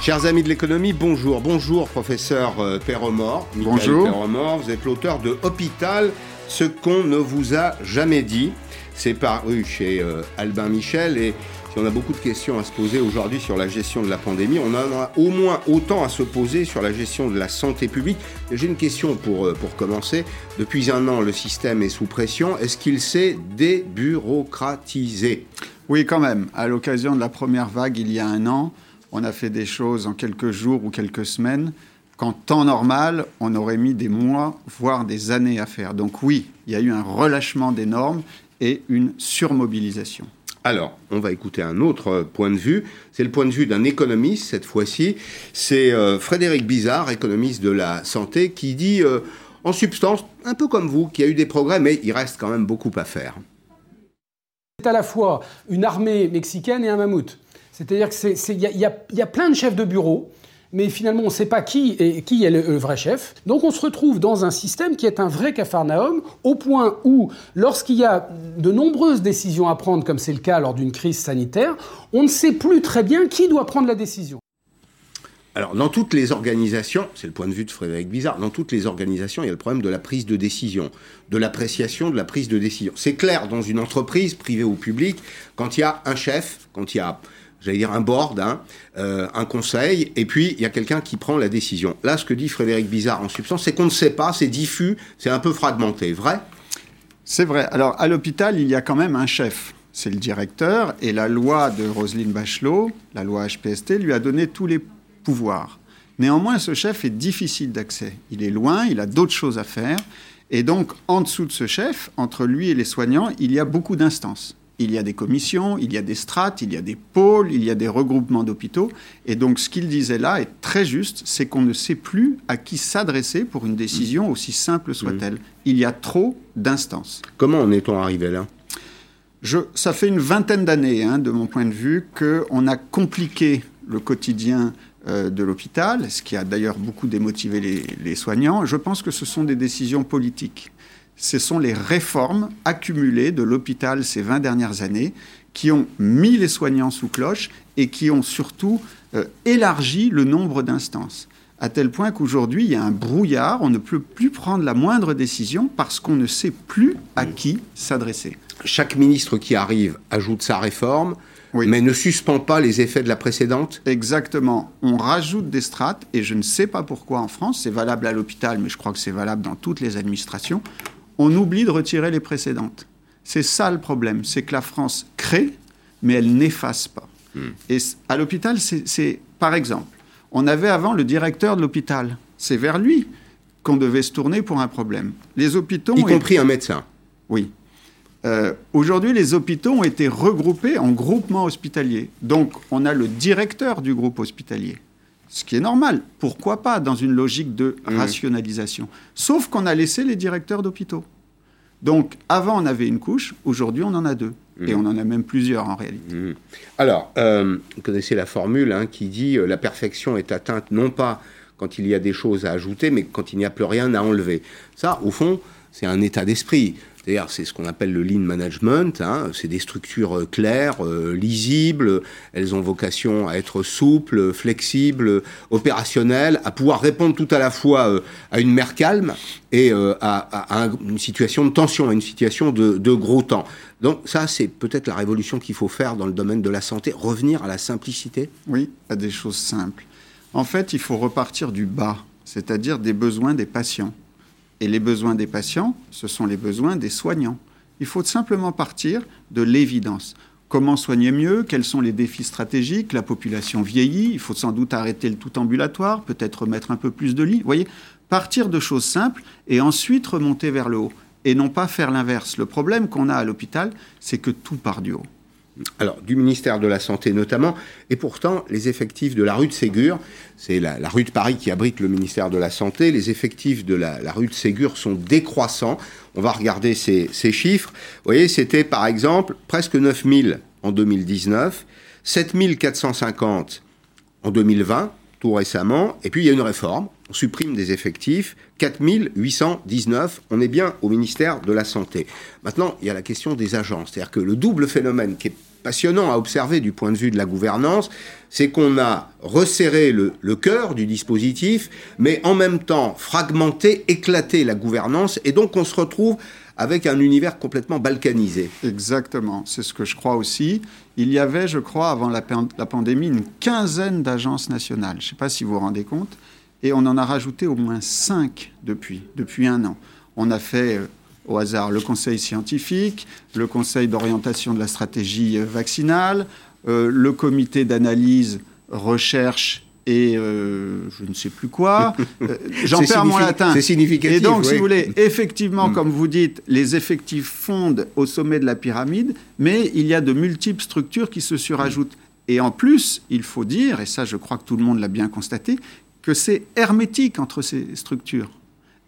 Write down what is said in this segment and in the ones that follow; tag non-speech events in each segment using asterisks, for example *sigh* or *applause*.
Chers amis de l'économie, bonjour. Bonjour, professeur euh, Perremort. Bonjour. Perremort, vous êtes l'auteur de Hôpital, ce qu'on ne vous a jamais dit. C'est paru chez euh, Albin Michel et si on a beaucoup de questions à se poser aujourd'hui sur la gestion de la pandémie, on en a au moins autant à se poser sur la gestion de la santé publique. J'ai une question pour, euh, pour commencer. Depuis un an, le système est sous pression. Est-ce qu'il s'est débureaucratisé? Oui, quand même. À l'occasion de la première vague, il y a un an, on a fait des choses en quelques jours ou quelques semaines qu'en temps normal, on aurait mis des mois, voire des années à faire. Donc oui, il y a eu un relâchement des normes et une surmobilisation. Alors, on va écouter un autre point de vue. C'est le point de vue d'un économiste cette fois-ci. C'est euh, Frédéric Bizarre, économiste de la santé, qui dit, euh, en substance, un peu comme vous, qu'il y a eu des progrès, mais il reste quand même beaucoup à faire. C'est à la fois une armée mexicaine et un mammouth. C'est-à-dire qu'il y, y, a plein de chefs de bureau, mais finalement on ne sait pas qui est, le, vrai chef. Donc on se retrouve dans un système qui est un vrai cafarnaum, au point où, lorsqu'il y a de nombreuses décisions à prendre, comme c'est le cas lors d'une crise sanitaire, on ne sait plus très bien qui doit prendre la décision. Alors, dans toutes les organisations, c'est le point de vue de Frédéric Bizarre, dans toutes les organisations, il y a le problème de la prise de décision, de l'appréciation de la prise de décision. C'est clair dans une entreprise, privée ou publique, quand il y a un chef, quand il y a j'allais dire un board, hein, euh, un conseil, et puis il y a quelqu'un qui prend la décision. Là, ce que dit Frédéric Bizarre en substance, c'est qu'on ne sait pas, c'est diffus, c'est un peu fragmenté. Vrai? C'est vrai. Alors, à l'hôpital, il y a quand même un chef. C'est le directeur, et la loi de Roselyne Bachelot, la loi HPST, lui a donné tous les pouvoirs. Néanmoins, ce chef est difficile d'accès. Il est loin, il a d'autres choses à faire. Et donc, en dessous de ce chef, entre lui et les soignants, il y a beaucoup d'instances il y a des commissions, il y a des strates, il y a des pôles, il y a des regroupements d'hôpitaux. Et donc ce qu'il disait là est très juste, c'est qu'on ne sait plus à qui s'adresser pour une décision mmh. aussi simple soit-elle. Mmh. Il y a trop d'instances. Comment en est-on arrivé là? Je, Ça fait une vingtaine d'années, hein, de mon point de vue, qu'on a compliqué le quotidien euh, de l'hôpital, ce qui a d'ailleurs beaucoup démotivé les, les soignants. Je pense que ce sont des décisions politiques ce sont les réformes accumulées de l'hôpital ces 20 dernières années qui ont mis les soignants sous cloche et qui ont surtout euh, élargi le nombre d'instances. À tel point qu'aujourd'hui, il y a un brouillard, on ne peut plus prendre la moindre décision parce qu'on ne sait plus à qui s'adresser. Chaque ministre qui arrive ajoute sa réforme, mais ne suspend pas les effets de la précédente? Exactement. On rajoute des strates, et je ne sais pas pourquoi en France, c'est valable à l'hôpital, mais je crois que c'est valable dans toutes les administrations, on oublie de retirer les précédentes. C'est ça le problème, c'est que la France crée, mais elle n'efface pas. Hmm. Et à l'hôpital, c'est par exemple, on avait avant le directeur de l'hôpital. C'est vers lui qu'on devait se tourner pour un problème. Les hôpitaux, y compris un médecin. Oui. Euh, aujourd'hui, les hôpitaux ont été regroupés en groupements hospitaliers. Donc, on a le directeur du groupe hospitalier ce qui est normal. Pourquoi pas dans une logique de mmh. rationalisation Sauf qu'on a laissé les directeurs d'hôpitaux. Donc, avant, on avait une couche, aujourd'hui, on en a deux. Mmh. Et on en a même plusieurs en réalité. Mmh. Alors, euh, vous connaissez la formule hein, qui dit euh, la perfection est atteinte non pas quand il y a des choses à ajouter, mais quand il n'y a plus rien à enlever. Ça, au fond, c'est un état d'esprit. C'est-à-dire, c'est ce qu'on appelle le lean management. Hein. C'est des structures euh, claires, euh, lisibles. Elles ont vocation à être souples, flexibles, opérationnelles, à pouvoir répondre tout à la fois euh, à une mer calme et à, une situation de tension, à une situation de, de gros temps. Donc ça, c'est peut-être la révolution qu'il faut faire dans le domaine de la santé, revenir à la simplicité. Oui, à des choses simples. En fait, il faut repartir du bas, c'est-à-dire des besoins des patients. Et les besoins des patients, ce sont les besoins des soignants. Il faut simplement partir de l'évidence. Comment soigner mieux? Quels sont les défis stratégiques? La population vieillit, il faut sans doute arrêter le tout ambulatoire, peut-être mettre un peu plus de lits. Voyez, partir de choses simples et ensuite remonter vers le haut. Et non pas faire l'inverse. Le problème qu'on a à l'hôpital, c'est que tout part du haut alors du ministère de la Santé notamment, et pourtant les effectifs de la rue de Ségur, c'est la, rue de Paris qui abrite le ministère de la Santé, les effectifs de la, rue de Ségur sont décroissants. On va regarder ces, chiffres. Vous voyez, c'était par exemple presque 9000 en 2019, 7450 en 2020, tout récemment, et puis il y a une réforme, on supprime des effectifs, 4819, on est bien au ministère de la Santé. Maintenant, il y a la question des agences, c'est-à-dire que le double phénomène qui est passionnant à observer du point de vue de la gouvernance, c'est qu'on a resserré le, cœur du dispositif, mais en même temps fragmenté, éclaté la gouvernance, et donc on se retrouve avec un univers complètement balkanisé. Exactement, c'est ce que je crois aussi. Il y avait, je crois, avant la, la pandémie, une quinzaine d'agences nationales. Je ne sais pas si vous vous rendez compte. Et on en a rajouté au moins cinq depuis, depuis un an. On a fait euh, au hasard le conseil scientifique, le conseil d'orientation de la stratégie euh, vaccinale, euh, le comité d'analyse, recherche et je ne sais plus quoi. *laughs* J'en perds mon latin. C'est significatif. Et donc, si vous voulez, effectivement, mm. comme vous dites, les effectifs fondent au sommet de la pyramide, mais il y a de multiples structures qui se surajoutent. Et en plus, il faut dire, et ça je crois que tout le monde l'a bien constaté, que c'est hermétique entre ces structures.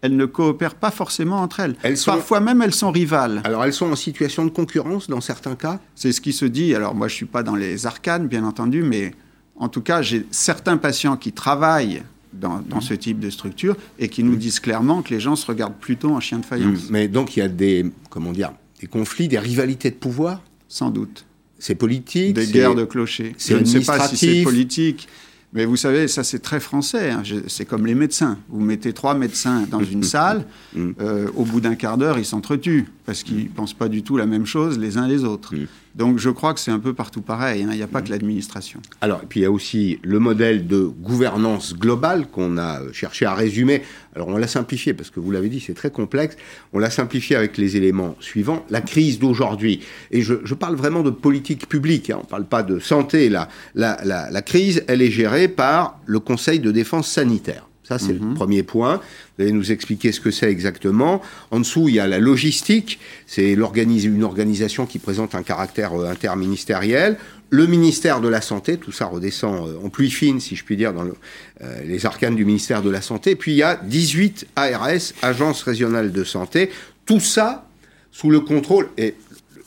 Elles ne coopèrent pas forcément entre elles. Parfois même, elles sont rivales. Alors, elles sont en situation de concurrence dans certains cas C'est ce qui se dit. Alors, moi, je ne suis pas dans les arcanes, bien entendu, mais en tout cas, j'ai certains patients qui travaillent dans, ce type de structure et qui nous disent clairement que les gens se regardent plutôt en chien de faïence. Mais donc, il y a des, comment dire, des conflits, des rivalités de pouvoir? Sans doute. C'est politique Des guerres de clochers. Je ne sais pas si c'est politique. Mais vous savez, ça c'est très français. Hein. C'est comme les médecins. Vous mettez trois médecins dans une salle, *laughs* mm. euh, au bout d'un quart d'heure, ils s'entretuent parce qu'ils ne pensent pas du tout la même chose les uns les autres. Donc je crois que c'est un peu partout pareil. Hein. Il n'y a pas que l'administration. Alors, et puis il y a aussi le modèle de gouvernance globale qu'on a cherché à résumer. Alors on l'a simplifié parce que vous l'avez dit, c'est très complexe. On l'a simplifié avec les éléments suivants. La crise d'aujourd'hui, et je, parle vraiment de politique publique, hein. on ne parle pas de santé. La, la, la crise, elle est gérée par le Conseil de défense sanitaire. Ça, c'est le mhm. premier point. Vous allez nous expliquer ce que c'est exactement. En dessous, il y a la logistique. C'est une organisation qui présente un caractère euh, interministériel. Le ministère de la Santé, tout ça redescend euh, en pluie fine, si je puis dire, dans euh, les arcanes du ministère de la Santé. Puis il y a 18 ARS, Agences régionales de santé. Tout ça sous le contrôle, et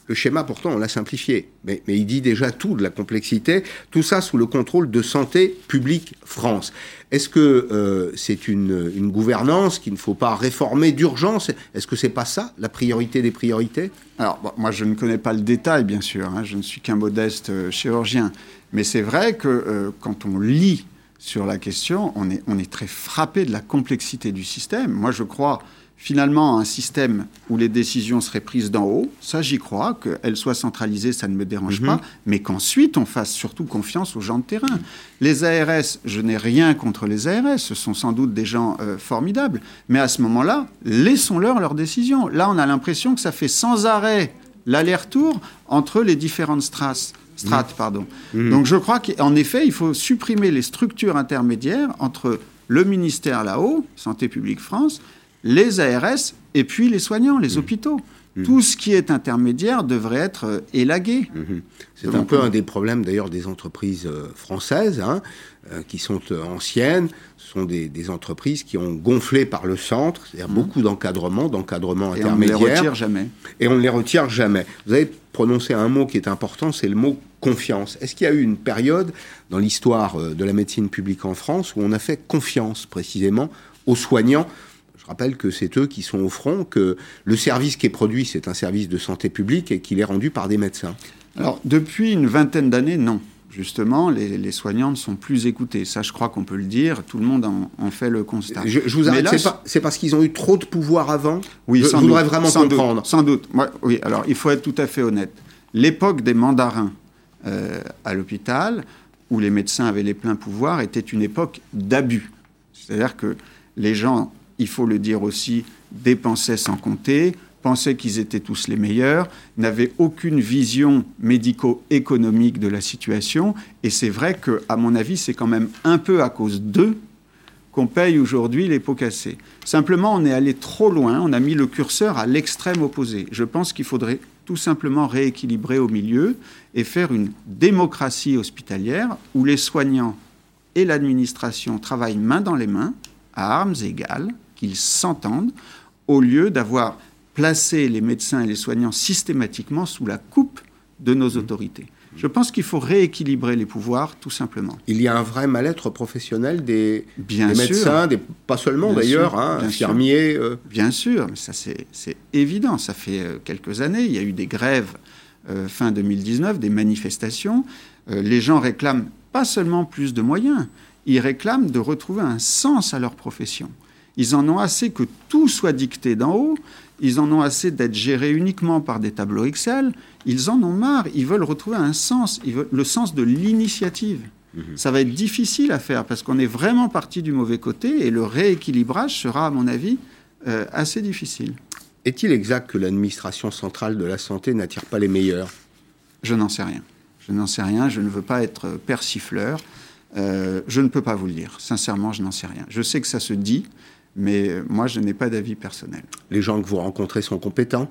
le schéma, pourtant, on l'a simplifié, mais, il dit déjà tout de la complexité, tout ça sous le contrôle de Santé publique France. Est-ce que euh, c'est une, gouvernance qu'il ne faut pas réformer d'urgence? Est-ce que c'est pas ça, la priorité des priorités? Alors, moi, je ne connais pas le détail, bien sûr, hein, je ne suis qu'un modeste euh, chirurgien, mais c'est vrai que euh, quand on lit sur la question, on est, on est très frappé de la complexité du système. Moi, je crois finalement un système où les décisions seraient prises d'en haut, ça j'y crois, qu'elles soient centralisées, ça ne me dérange mhm. pas, mais qu'ensuite on fasse surtout confiance aux gens de terrain. Les ARS, je n'ai rien contre les ARS, ce sont sans doute des gens euh, formidables, mais à ce moment-là, laissons-leur leurs décisions. Là, on a l'impression que ça fait sans arrêt l'aller-retour entre les différentes strates. Strates mhm. pardon. Mhm. Donc je crois qu'en effet, il faut supprimer les structures intermédiaires entre le ministère là-haut, Santé publique France, les ARS et puis les soignants, les mmh. hôpitaux. Tout ce qui est intermédiaire devrait être euh, élagué. Mmh. C'est un peu un des problèmes d'ailleurs des entreprises euh, françaises, hein, euh, qui sont anciennes. Ce sont des, entreprises qui ont gonflé par le centre, c'est-à-dire beaucoup d'encadrement, d'encadrement intermédiaire. Et on ne les retire jamais. Et on ne les retire jamais. Vous avez prononcé un mot qui est important, c'est le mot confiance. Est-ce qu'il y a eu une période dans l'histoire de la médecine publique en France où on a fait confiance précisément aux soignants? Je rappelle que c'est eux qui sont au front, que le service qui est produit, c'est un service de santé publique et qu'il est rendu par des médecins. Alors, depuis une vingtaine d'années, non. Justement, les, soignants ne sont plus écoutés. Ça, je crois qu'on peut le dire. Tout le monde en, fait le constat. Je, vous arrête. C'est parce qu'ils ont eu trop de pouvoir avant Oui, je, sans voudrais vraiment sans comprendre. sans doute. oui, alors il faut être tout à fait honnête. L'époque des mandarins euh, à l'hôpital, où les médecins avaient les pleins pouvoirs, était une époque d'abus. C'est-à-dire que les gens il faut le dire aussi, dépensaient sans compter, pensaient qu'ils étaient tous les meilleurs, n'avaient aucune vision médico-économique de la situation. Et c'est vrai que, à mon avis, c'est quand même un peu à cause d'eux qu'on paye aujourd'hui les pots cassés. Simplement, on est allé trop loin, on a mis le curseur à l'extrême opposé. Je pense qu'il faudrait tout simplement rééquilibrer au milieu et faire une démocratie hospitalière où les soignants et l'administration travaillent main dans les mains, à armes égales, qu'ils s'entendent, au lieu d'avoir placé les médecins et les soignants systématiquement sous la coupe de nos mmh. autorités. Je pense qu'il faut rééquilibrer les pouvoirs, tout simplement. Il y a un vrai mal-être professionnel des, médecins, des, pas seulement d'ailleurs, hein, infirmiers. Euh. Bien sûr, mais ça c'est évident. Ça fait euh, quelques années, il y a eu des grèves fin 2019, des manifestations. les gens réclament pas seulement plus de moyens, ils réclament de retrouver un sens à leur profession. Ils en ont assez que tout soit dicté d'en haut, ils en ont assez d'être gérés uniquement par des tableaux Excel, ils en ont marre, ils veulent retrouver un sens, ils veulent, le sens de l'initiative. Mhm. Ça va être difficile à faire parce qu'on est vraiment parti du mauvais côté et le rééquilibrage sera, à mon avis, euh, assez difficile. Est-il exact que l'administration centrale de la santé n'attire pas les meilleurs? Je n'en sais rien. Je n'en sais rien, je ne veux pas être persifleur. Euh, je ne peux pas vous le dire. Sincèrement, je n'en sais rien. Je sais que ça se dit, mais moi, je n'ai pas d'avis personnel. Les gens que vous rencontrez sont compétents?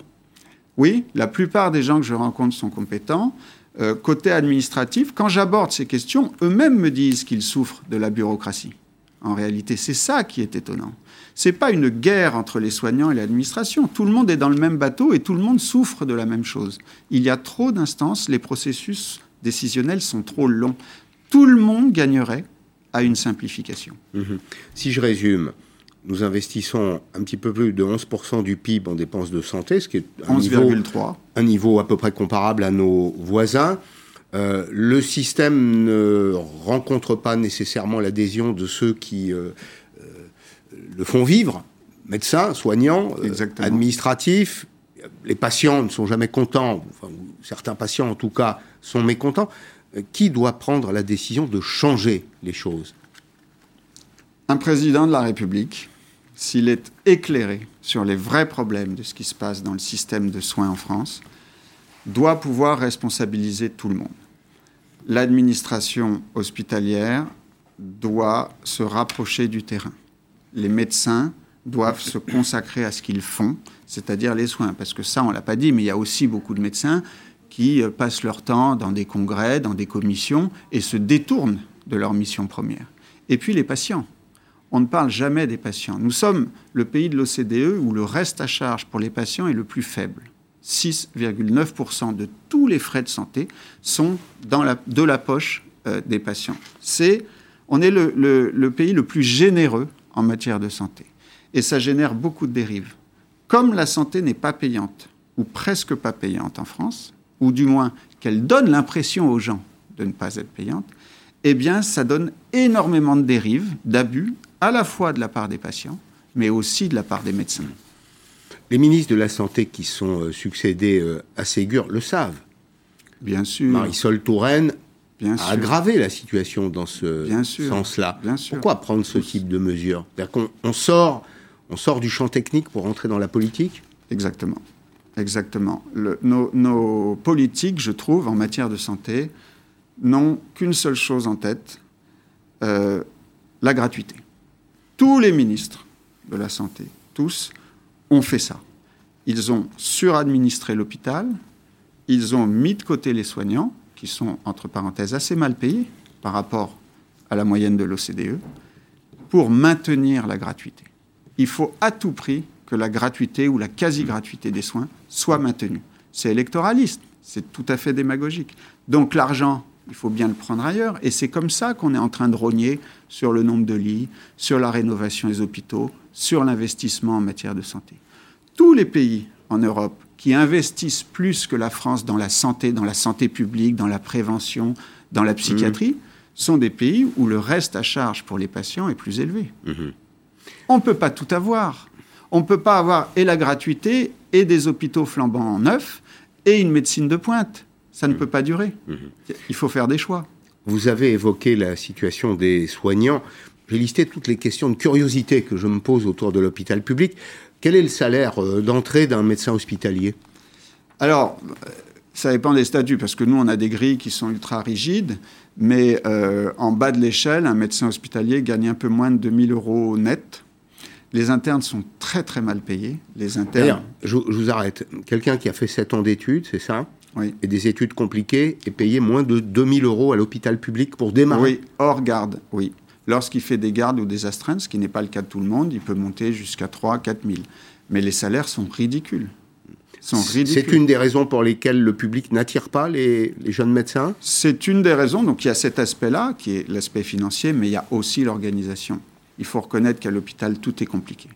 Oui, la plupart des gens que je rencontre sont compétents. Euh, côté administratif, quand j'aborde ces questions, eux-mêmes me disent qu'ils souffrent de la bureaucratie. En réalité, c'est ça qui est étonnant. C'est pas une guerre entre les soignants et l'administration. Tout le monde est dans le même bateau et tout le monde souffre de la même chose. Il y a trop d'instances, les processus décisionnels sont trop longs. Tout le monde gagnerait à une simplification. Mhm. Si je résume, nous investissons un petit peu plus de 11% du PIB en dépenses de santé, ce qui est un, niveau, un niveau, à peu près comparable à nos voisins. Euh, le système ne rencontre pas nécessairement l'adhésion de ceux qui euh, euh, le font vivre, médecins, soignants, administratifs. Les patients ne sont jamais contents, certains patients en tout cas sont mécontents. Qui doit prendre la décision de changer les choses? Un président de la République s'il est éclairé sur les vrais problèmes de ce qui se passe dans le système de soins en France, doit pouvoir responsabiliser tout le monde. L'administration hospitalière doit se rapprocher du terrain. Les médecins doivent se consacrer à ce qu'ils font, c'est-à-dire les soins. Parce que ça, on ne l'a pas dit, mais il y a aussi beaucoup de médecins qui euh, passent leur temps dans des congrès, dans des commissions, et se détournent de leur mission première. Et puis les patients on ne parle jamais des patients. Nous sommes le pays de l'OCDE où le reste à charge pour les patients est le plus faible. 6,9% de tous les frais de santé sont dans de la poche euh, des patients. C'est, on est le pays le plus généreux en matière de santé. Et ça génère beaucoup de dérives. Comme la santé n'est pas payante, ou presque pas payante en France, ou du moins qu'elle donne l'impression aux gens de ne pas être payante, eh bien, ça donne énormément de dérives, d'abus, à la fois de la part des patients, mais aussi de la part des médecins. Les ministres de la Santé qui sont euh, succédés euh, à Ségur le savent. Bien sûr. Marisol Touraine a aggravé la situation dans ce sens-là. Pourquoi prendre ce type de mesures? Qu'on on sort, on sort du champ technique pour entrer dans la politique? Exactement. Exactement. nos, politiques, je trouve, en matière de santé, n'ont qu'une seule chose en tête, euh, la gratuité. Tous les ministres de la Santé, tous, ont fait ça. Ils ont suradministré l'hôpital, ils ont mis de côté les soignants, qui sont, entre parenthèses, assez mal payés par rapport à la moyenne de l'OCDE, pour maintenir la gratuité. Il faut à tout prix que la gratuité ou la quasi-gratuité des soins soit maintenue. C'est électoraliste, c'est tout à fait démagogique. Donc l'argent il faut bien le prendre ailleurs. Et c'est comme ça qu'on est en train de rogner sur le nombre de lits, sur la rénovation des hôpitaux, sur l'investissement en matière de santé. Tous les pays en Europe qui investissent plus que la France dans la santé, dans la santé publique, dans la prévention, dans la psychiatrie, mmh. sont des pays où le reste à charge pour les patients est plus élevé. Mmh. On ne peut pas tout avoir. On ne peut pas avoir et la gratuité et des hôpitaux flambants neufs et une médecine de pointe. Ça ne peut pas durer. Mm-hmm. Il faut faire des choix. Vous avez évoqué la situation des soignants. J'ai listé toutes les questions de curiosité que je me pose autour de l'hôpital public. Quel est le salaire euh, d'entrée d'un médecin hospitalier? Alors, euh, ça dépend des statuts, parce que nous, on a des grilles qui sont ultra rigides, mais euh, en bas de l'échelle, un médecin hospitalier gagne un peu moins de 2000 euros net. Les internes sont très très mal payés. Les internes. Je, je vous arrête. Quelqu'un qui a fait 7 ans d'études, c'est ça? Et des études compliquées et payer moins de 2000 euros à l'hôpital public pour démarrer Oui, hors garde, oui. Lorsqu'il fait des gardes ou des astreintes, ce qui n'est pas le cas de tout le monde, il peut monter jusqu'à 3 4 000. Mais les salaires sont ridicules. C'est une des raisons pour lesquelles le public n'attire pas les, les, jeunes médecins? C'est une des raisons. Donc il y a cet aspect-là, qui est l'aspect financier, mais il y a aussi l'organisation. Il faut reconnaître qu'à l'hôpital, tout est compliqué.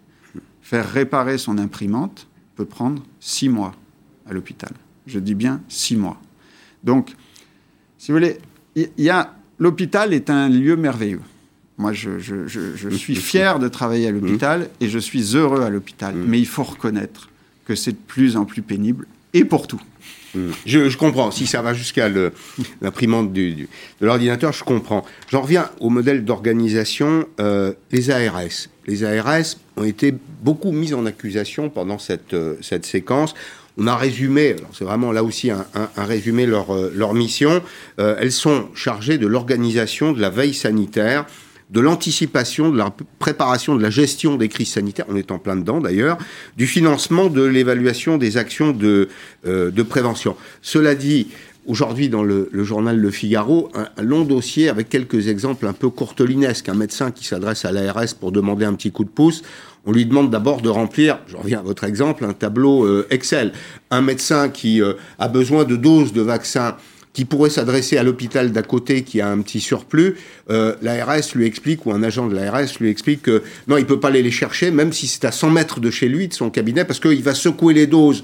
Faire réparer son imprimante peut prendre six mois à l'hôpital Je dis bien six mois. Donc, si vous voulez, il y a l'hôpital est un lieu merveilleux. Moi, je, suis fier de travailler à l'hôpital et je suis heureux à l'hôpital. Mm. Mais il faut reconnaître que c'est de plus en plus pénible et pour tout. Mm. Je, comprends. Si ça va jusqu'à l'imprimante de l'ordinateur, je comprends. J'en reviens au modèle d'organisation. Euh, les ARS. Les ARS ont été beaucoup mis en accusation pendant cette, euh, cette séquence. On a résumé, c'est vraiment là aussi un, résumé leur, euh, leur mission. elles sont chargées de l'organisation de la veille sanitaire de l'anticipation, de la préparation, de la gestion des crises sanitaires, on est en plein dedans d'ailleurs, du financement de l'évaluation des actions de, euh, de prévention. Cela dit, aujourd'hui dans le, journal Le Figaro, un, long dossier avec quelques exemples un peu courtelinesques. Un médecin qui s'adresse à l'ARS pour demander un petit coup de pouce, on lui demande d'abord de remplir, je reviens à votre exemple, un tableau euh, Excel. Un médecin qui euh, a besoin de doses de vaccins qui pourrait s'adresser à l'hôpital d'à côté qui a un petit surplus, euh, l'ARS lui explique, ou un agent de l'ARS lui explique que non, il peut pas aller les chercher, même si c'est à 100 mètres de chez lui, de son cabinet, parce qu'il va secouer les doses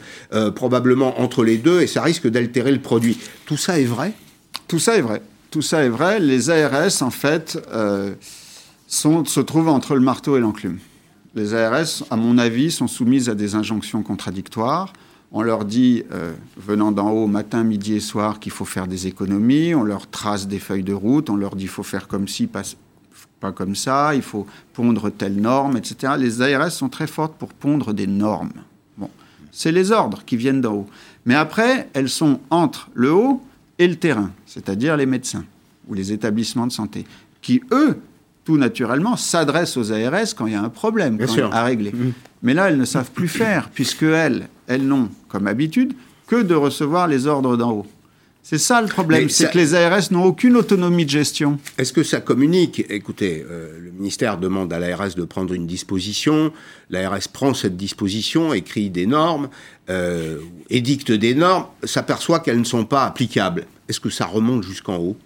probablement entre les deux et ça risque d'altérer le produit. Tout ça est vrai? Tout ça est vrai. Tout ça est vrai. Les ARS, en fait, se trouvent entre le marteau et l'enclume. Les ARS, à mon avis, sont soumises à des injonctions contradictoires. On leur dit, euh, venant d'en haut, matin, midi et soir, qu'il faut faire des économies. On leur trace des feuilles de route. On leur dit, qu'il faut faire comme ci, pas, comme ça. Il faut pondre telle norme, etc. Les ARS sont très fortes pour pondre des normes. C'est les ordres qui viennent d'en haut. Mais après, elles sont entre le haut et le terrain, c'est-à-dire les médecins ou les établissements de santé, qui, eux, tout naturellement, s'adressent aux ARS quand il y a un problème à régler. Mmh. Mais là, elles ne savent plus faire, puisque elles, elles n'ont, comme habitude, que de recevoir les ordres d'en haut. C'est ça le problème, c'est que les ARS n'ont aucune autonomie de gestion. Est-ce que ça communique? Écoutez, euh, le ministère demande à l'ARS de prendre une disposition, l'ARS prend cette disposition, écrit des normes, euh, édicte des normes, s'aperçoit qu'elles ne sont pas applicables. Est-ce que ça remonte jusqu'en haut?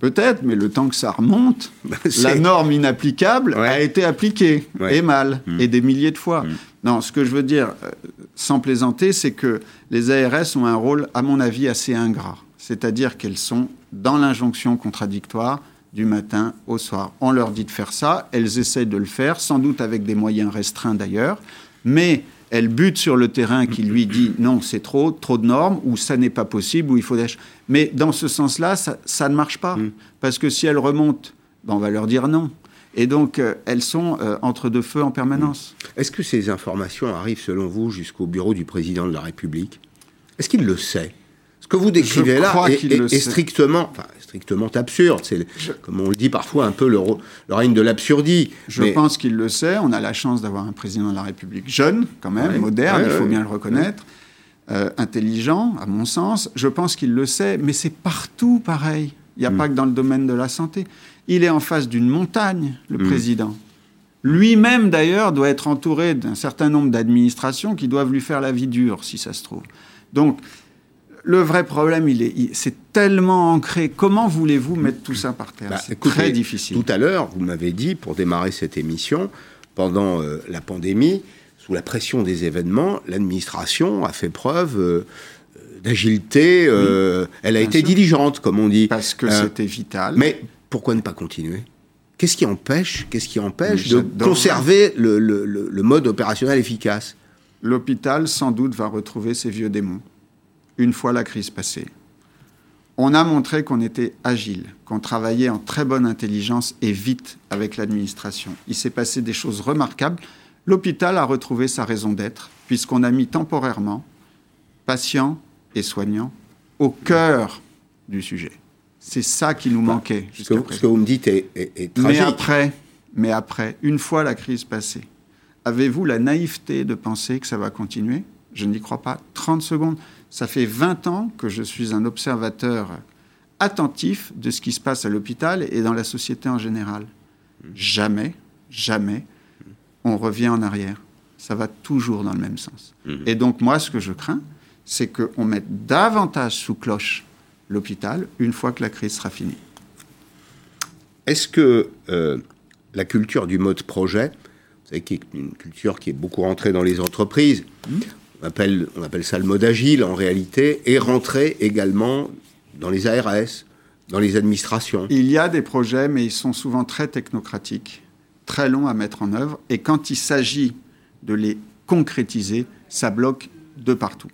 Peut-être, mais le temps que ça remonte, *laughs* bah, la norme inapplicable a été appliquée, et mal, hmm. et des milliers de fois. Hmm. Non, ce que je veux dire, euh, sans plaisanter, c'est que les ARS ont un rôle, à mon avis, assez ingrat. C'est-à-dire qu'elles sont dans l'injonction contradictoire du matin au soir. On leur dit de faire ça, elles essaient de le faire, sans doute avec des moyens restreints d'ailleurs, mais elle bute sur le terrain qui lui dit non, c'est trop, trop de normes, ou ça n'est pas possible, ou il faut. Mais dans ce sens-là, ça, ne marche pas. Mm. Parce que si elle remonte, ben, on va leur dire non. Et donc, euh, elles sont euh, entre deux feux en permanence. Mm. Est-ce que ces informations arrivent, selon vous, jusqu'au bureau du président de la République? Est-ce qu'il le sait? Ce que vous décrivez là est, strictement, strictement absurde. C'est, comme on le dit parfois, un peu le, règne de l'absurdie. Je pense qu'il le sait. On a la chance d'avoir un président de la République jeune, quand même, moderne, il faut bien le reconnaître, euh, intelligent, à mon sens. Je pense qu'il le sait, mais c'est partout pareil. Il n'y a mm. pas que dans le domaine de la santé. Il est en face d'une montagne, le mm. président. Lui-même, d'ailleurs, doit être entouré d'un certain nombre d'administrations qui doivent lui faire la vie dure, si ça se trouve. Donc, le vrai problème, il est, c'est tellement ancré. Comment voulez-vous mettre tout ça par terre? Bah, C'est très difficile. Tout à l'heure, vous m'avez dit, pour démarrer cette émission, pendant euh, la pandémie, sous la pression des événements, l'administration a fait preuve euh, d'agilité. Euh, elle a été diligente, comme on dit. Parce que c'était vital. Mais pourquoi ne pas continuer? Qu'est-ce qui empêche, qu'est-ce qui empêche de conserver le, le mode opérationnel efficace? L'hôpital, sans doute, va retrouver ses vieux démons une fois la crise passée. On a montré qu'on était agile, qu'on travaillait en très bonne intelligence et vite avec l'administration. Il s'est passé des choses remarquables. L'hôpital a retrouvé sa raison d'être, puisqu'on a mis temporairement patients et soignants au cœur du sujet. C'est ça qui nous bah, manquait. Ce que, ce que, vous me dites est, est, tragique. Mais après, mais après, une fois la crise passée, avez-vous la naïveté de penser que ça va continuer? Je n'y crois pas. 30 secondes. Ça fait 20 ans que je suis un observateur attentif de ce qui se passe à l'hôpital et dans la société en général. Jamais, jamais, on revient en arrière. Ça va toujours dans le même sens. Mhm. Et donc moi, ce que je crains, c'est qu'on mette davantage sous cloche l'hôpital une fois que la crise sera finie. Est-ce que euh, la culture du mode projet, vous savez, qui est une culture qui est beaucoup rentrée dans les entreprises, mhm on appelle, ça le mode agile en réalité, et rentrer également dans les ARS, dans les administrations. Il y a des projets, mais ils sont souvent très technocratiques, très longs à mettre en œuvre, et quand il s'agit de les concrétiser, ça bloque de partout.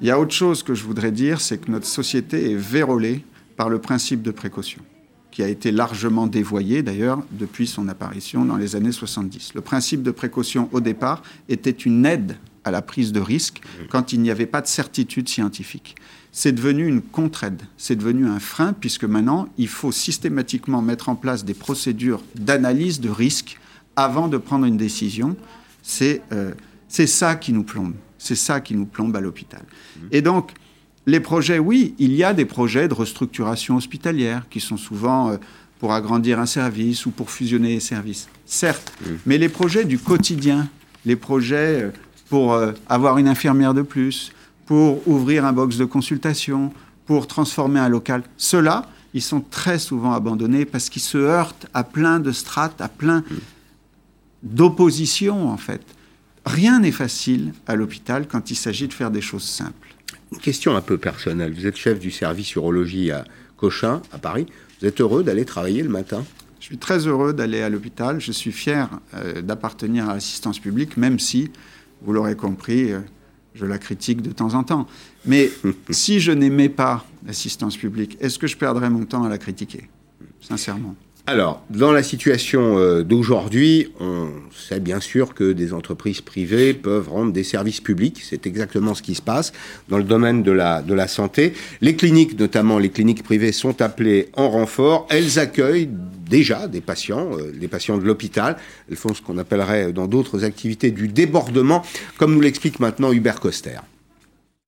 Il y a autre chose que je voudrais dire, c'est que notre société est vérolée par le principe de précaution, qui a été largement dévoyé d'ailleurs depuis son apparition dans les années 70. Le principe de précaution, au départ, était une aide à la prise de risque quand il n'y avait pas de certitude scientifique. C'est devenu une contre-aide, c'est devenu un frein, puisque maintenant, il faut systématiquement mettre en place des procédures d'analyse de risque avant de prendre une décision. C'est euh, ça qui nous plombe. C'est ça qui nous plombe à l'hôpital. Et donc, les projets, oui, il y a des projets de restructuration hospitalière qui sont souvent euh, pour agrandir un service ou pour fusionner les services. Certes, mais les projets du quotidien, les projets euh, pour euh, avoir une infirmière de plus, pour ouvrir un box de consultation, pour transformer un local, ceux-là, ils sont très souvent abandonnés parce qu'ils se heurtent à plein de strates, à plein d'oppositions en fait. Rien n'est facile à l'hôpital quand il s'agit de faire des choses simples. Une question un peu personnelle. Vous êtes chef du service urologie à Cochin, à Paris. Vous êtes heureux d'aller travailler le matin? Je suis très heureux d'aller à l'hôpital. Je suis fier euh, d'appartenir à l'assistance publique, même si, vous l'aurez compris, euh, je la critique de temps en temps. Mais *laughs* si je n'aimais pas l'assistance publique, est-ce que je perdrais mon temps à la critiquer Sincèrement? Alors, dans la situation euh, d'aujourd'hui, on sait bien sûr que des entreprises privées peuvent rendre des services publics. C'est exactement ce qui se passe dans le domaine de la, de la santé. Les cliniques, notamment les cliniques privées, sont appelées en renfort. Elles accueillent déjà des patients, euh, les patients de l'hôpital. Elles font ce qu'on appellerait dans d'autres activités du débordement, comme nous l'explique maintenant Hubert Coster.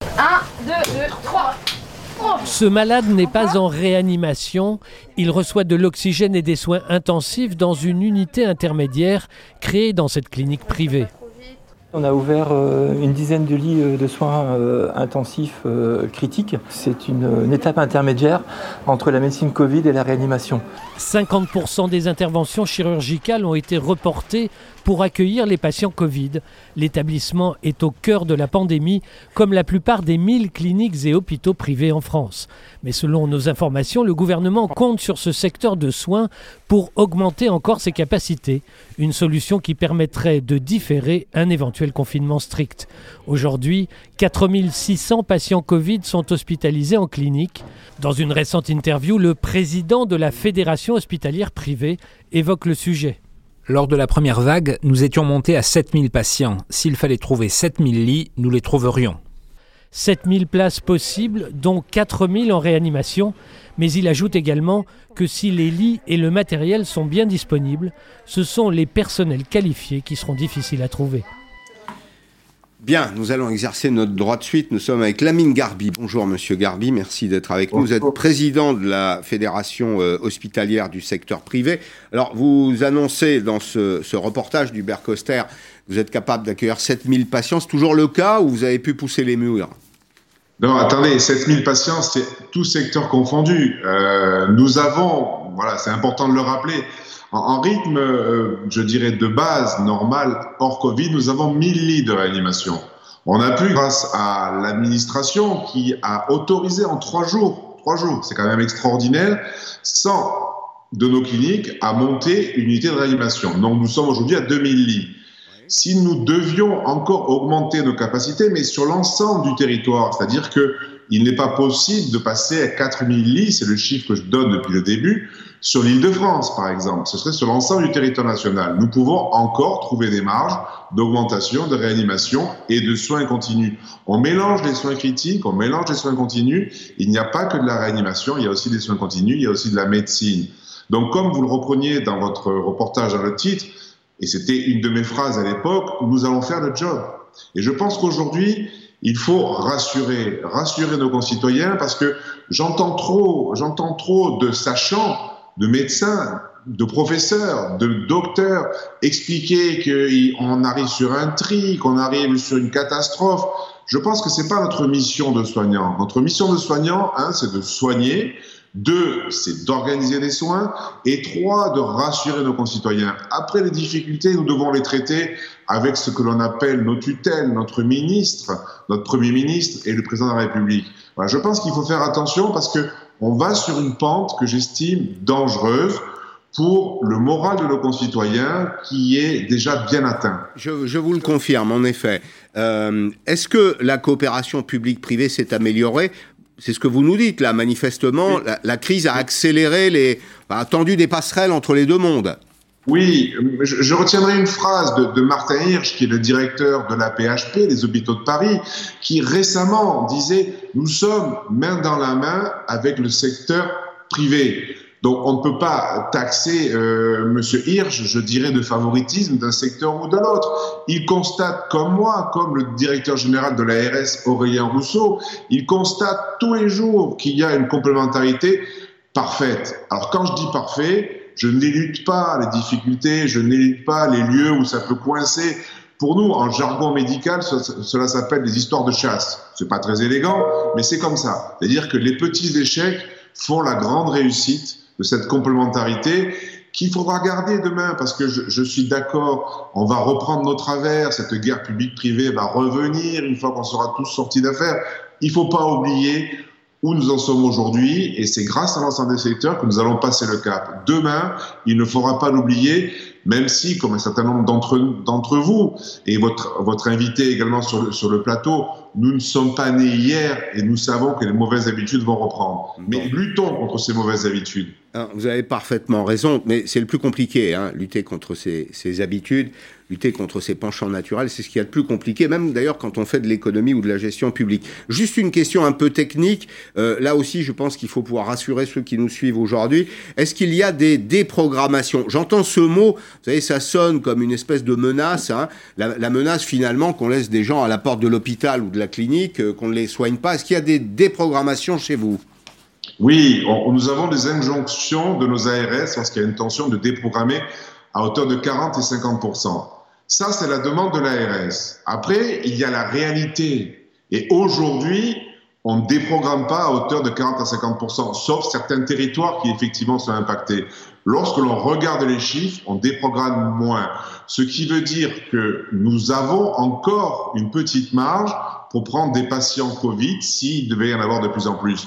1, 2, 2, 3. Ce malade n'est pas en réanimation, il reçoit de l'oxygène et des soins intensifs dans une unité intermédiaire créée dans cette clinique privée. On a ouvert euh, une dizaine de lits euh, de soins euh, intensifs critiques. C'est une, une, étape intermédiaire entre la médecine Covid et la réanimation. 50% des interventions chirurgicales ont été reportées pour accueillir les patients Covid. L'établissement est au cœur de la pandémie, comme la plupart des 1000 cliniques et hôpitaux privés en France. Mais selon nos informations, le gouvernement compte sur ce secteur de soins pour augmenter encore ses capacités, une solution qui permettrait de différer un éventuel confinement strict. Aujourd'hui, 4600 patients Covid sont hospitalisés en clinique. Dans une récente interview, le président de la Fédération hospitalière privée évoque le sujet. Lors de la première vague, nous étions montés à 7000 patients. S'il fallait trouver 7000 lits, nous les trouverions. 7000 places possibles, dont 4000 en réanimation, mais il ajoute également que si les lits et le matériel sont bien disponibles, ce sont les personnels qualifiés qui seront difficiles à trouver. Bien, nous allons exercer notre droit de suite. Nous sommes avec Lamine Garbi. Bonjour Monsieur Garbi, merci d'être avec nous. Vous êtes président de la Fédération euh, hospitalière du secteur privé. Alors, vous annoncez dans ce, ce reportage d'Hubert Coster, vous êtes capable d'accueillir 7000 patients. C'est toujours le cas ou vous avez pu pousser les murs? Non, attendez, 7000 patients, c'est tout secteur confondu. Euh, nous avons, voilà, c'est important de le rappeler, en, rythme, euh, je dirais, de base, normal, hors Covid, nous avons 1000 lits de réanimation. On a pu, grâce à l'administration qui a autorisé en trois jours, trois jours, c'est quand même extraordinaire, 100 de nos cliniques à monter une unité de réanimation. Donc nous sommes aujourd'hui à 2000 lits. Si nous devions encore augmenter nos capacités, mais sur l'ensemble du territoire, c'est-à-dire que il n'est pas possible de passer à 4000 lits, c'est le chiffre que je donne depuis le début, sur l'île de France, par exemple. Ce serait sur l'ensemble du territoire national. Nous pouvons encore trouver des marges d'augmentation, de réanimation et de soins continus. On mélange les soins critiques, on mélange les soins continus. Il n'y a pas que de la réanimation, il y a aussi des soins continus, il y a aussi de la médecine. Donc, comme vous le repreniez dans votre reportage dans le titre, et c'était une de mes phrases à l'époque, nous allons faire le job. Et je pense qu'aujourd'hui, il faut rassurer, rassurer nos concitoyens parce que j'entends trop, j'entends trop de sachants, de médecins, de professeurs, de docteurs expliquer qu'on arrive sur un tri, qu'on arrive sur une catastrophe. Je pense que c'est pas notre mission de soignant. Notre mission de soignant, hein, c'est de soigner, Deux, c'est d'organiser des soins. Et trois, de rassurer nos concitoyens. Après les difficultés, nous devons les traiter avec ce que l'on appelle nos tutelles, notre ministre, notre Premier ministre et le Président de la République. Voilà, je pense qu'il faut faire attention parce que on va sur une pente que j'estime dangereuse pour le moral de nos concitoyens qui est déjà bien atteint. Je, je vous le confirme, en effet. Euh, Est-ce que la coopération publique-privée s'est améliorée? C'est ce que vous nous dites là, manifestement, la, la, crise a accéléré les, a tendu des passerelles entre les deux mondes. Oui, je, retiendrai une phrase de, Martin Hirsch, qui est le directeur de la PHP, des hôpitaux de Paris, qui récemment disait Nous sommes main dans la main avec le secteur privé. Donc on ne peut pas taxer euh, Monsieur Hirsch, je dirais, de favoritisme d'un secteur ou de l'autre. Il constate, comme moi, comme le directeur général de l'ARS, Aurélien Rousseau, il constate tous les jours qu'il y a une complémentarité parfaite. Alors quand je dis parfait, je n'élude pas les difficultés, je n'élude pas les lieux où ça peut coincer. Pour nous, en jargon médical, cela s'appelle des histoires de chasse. C'est pas très élégant, mais c'est comme ça. C'est-à-dire que les petits échecs font la grande réussite de cette complémentarité qu'il faudra garder demain, parce que je, je suis d'accord, on va reprendre nos travers, cette guerre publique-privée va revenir une fois qu'on sera tous sortis d'affaires. Il faut pas oublier où nous en sommes aujourd'hui, et c'est grâce à l'ensemble des secteurs que nous allons passer le cap. Demain, il ne faudra pas l'oublier, même si, comme un certain nombre d'entre, vous, et votre, votre invité également sur le, sur le plateau, nous ne sommes pas nés hier et nous savons que les mauvaises habitudes vont reprendre. Mais luttons contre ces mauvaises habitudes. Vous avez parfaitement raison, mais c'est le plus compliqué, hein, lutter contre ces, ces, habitudes, lutter contre ces penchants naturels, c'est ce qu'il y a de plus compliqué, même d'ailleurs quand on fait de l'économie ou de la gestion publique. Juste une question un peu technique, euh, là aussi je pense qu'il faut pouvoir rassurer ceux qui nous suivent aujourd'hui. Est-ce qu'il y a des déprogrammations? J'entends ce mot, vous savez, ça sonne comme une espèce de menace, hein, la, menace finalement qu'on laisse des gens à la porte de l'hôpital ou de la clinique, euh, qu'on ne les soigne pas. Est-ce qu'il y a des déprogrammations chez vous? Oui, nous avons des injonctions de nos ARS lorsqu'il y a une tension de déprogrammer à hauteur de 40 et 50% Ça, c'est la demande de l'ARS. Après, il y a la réalité. Et aujourd'hui, on ne déprogramme pas à hauteur de 40 à 50% sauf certains territoires qui effectivement sont impactés. Lorsque l'on regarde les chiffres, on déprogramme moins. Ce qui veut dire que nous avons encore une petite marge pour prendre des patients Covid s'il devait y en avoir de plus en plus.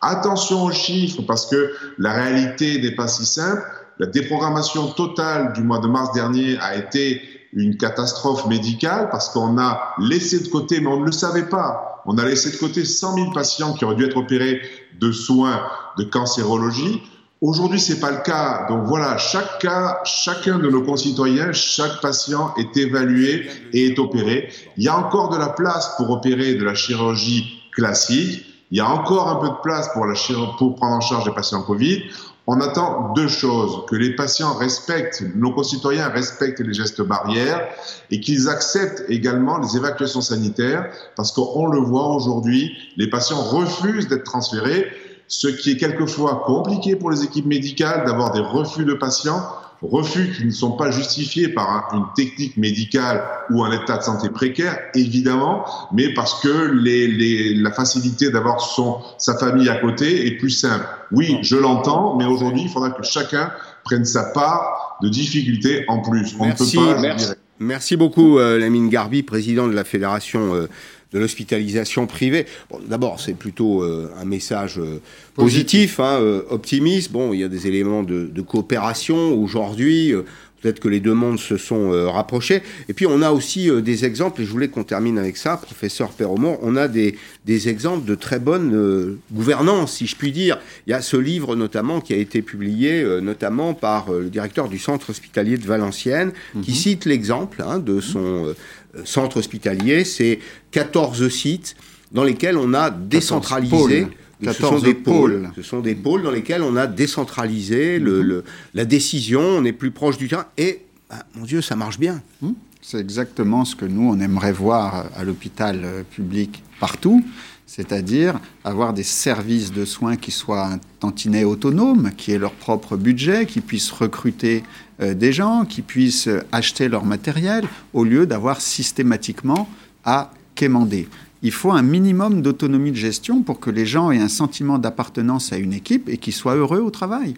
Attention aux chiffres parce que la réalité n'est pas si simple. La déprogrammation totale du mois de mars dernier a été une catastrophe médicale parce qu'on a laissé de côté, mais on ne le savait pas, on a laissé de côté 100 000 patients qui auraient dû être opérés de soins de cancérologie. Aujourd'hui, c'est pas le cas. Donc voilà, chaque cas, chacun de nos concitoyens, chaque patient est évalué et est opéré. Il y a encore de la place pour opérer de la chirurgie classique. Il y a encore un peu de place pour, la pour prendre en charge les patients Covid. On attend deux choses, que les patients respectent, nos concitoyens respectent les gestes barrières et qu'ils acceptent également les évacuations sanitaires parce qu'on le voit aujourd'hui, les patients refusent d'être transférés, ce qui est quelquefois compliqué pour les équipes médicales d'avoir des refus de patients refus qui ne sont pas justifiés par une technique médicale ou un état de santé précaire, évidemment, mais parce que les, les, la facilité d'avoir son sa famille à côté est plus simple. Oui, je l'entends, mais aujourd'hui, il faudra que chacun prenne sa part de difficultés en plus. On merci, ne peut pas. Merci, merci beaucoup, euh, Lamine Garbi, président de la fédération. Euh, de l'hospitalisation privée. Bon, D'abord, c'est plutôt euh, un message euh, positif, hein, euh, optimiste. Bon, il y a des éléments de, de coopération aujourd'hui. Peut-être que les deux mondes se sont euh, rapprochés. Et puis, on a aussi euh, des exemples, et je voulais qu'on termine avec ça, professeur Perromont, on a des, des exemples de très bonne euh, gouvernance, si je puis dire. Il y a ce livre, notamment, qui a été publié, notamment par le directeur du centre hospitalier de Valenciennes, mmh. qui cite l'exemple hein, de son centre hospitalier. C'est 14 sites dans lesquels on a décentralisé ce sont des pôles. pôles. Ce sont des pôles dans lesquels on a décentralisé mmh. le, le, la décision, on est plus proche du terrain et, bah, mon Dieu, ça marche bien. Mmh. C'est exactement ce que nous, on aimerait voir à l'hôpital public partout, c'est-à-dire avoir des services de soins qui soient un tantinet autonome, qui aient leur propre budget, qui puissent recruter euh, des gens, qui puissent acheter leur matériel, au lieu d'avoir systématiquement à quémander. Il faut un minimum d'autonomie de gestion pour que les gens aient un sentiment d'appartenance à une équipe et qu'ils soient heureux au travail.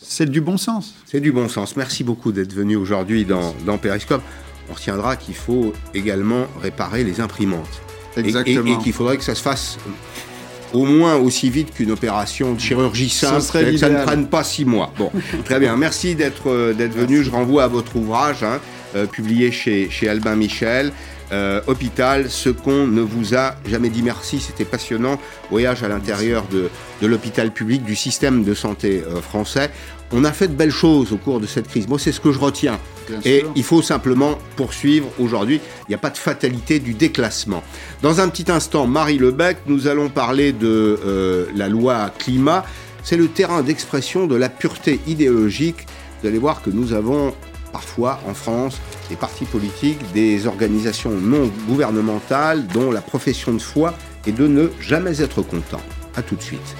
C'est du bon sens. C'est du bon sens. Merci beaucoup d'être venu aujourd'hui dans, dans Periscope. On retiendra qu'il faut également réparer les imprimantes. Exactement. Et, et qu'il faudrait que ça se fasse au moins aussi vite qu'une opération de chirurgie simple, que ça ne prenne pas six mois. Bon, *laughs* très bien. Merci d'être euh, d'être venu. Je renvoie à votre ouvrage, hein, euh, publié chez, chez Albin Michel. Euh, hôpital, ce qu'on ne vous a jamais dit merci, c'était passionnant. Voyage à l'intérieur de, de l'hôpital public, du système de santé euh, français. On a fait de belles choses au cours de cette crise. Moi, c'est ce que je retiens. Bien Et sûr. il faut simplement poursuivre aujourd'hui. Il n'y a pas de fatalité du déclassement. Dans un petit instant, Marie Lebec, nous allons parler de euh, la loi climat. C'est le terrain d'expression de la pureté idéologique. Vous allez voir que nous avons parfois en France des partis politiques, des organisations non gouvernementales dont la profession de foi est de ne jamais être content. A tout de suite.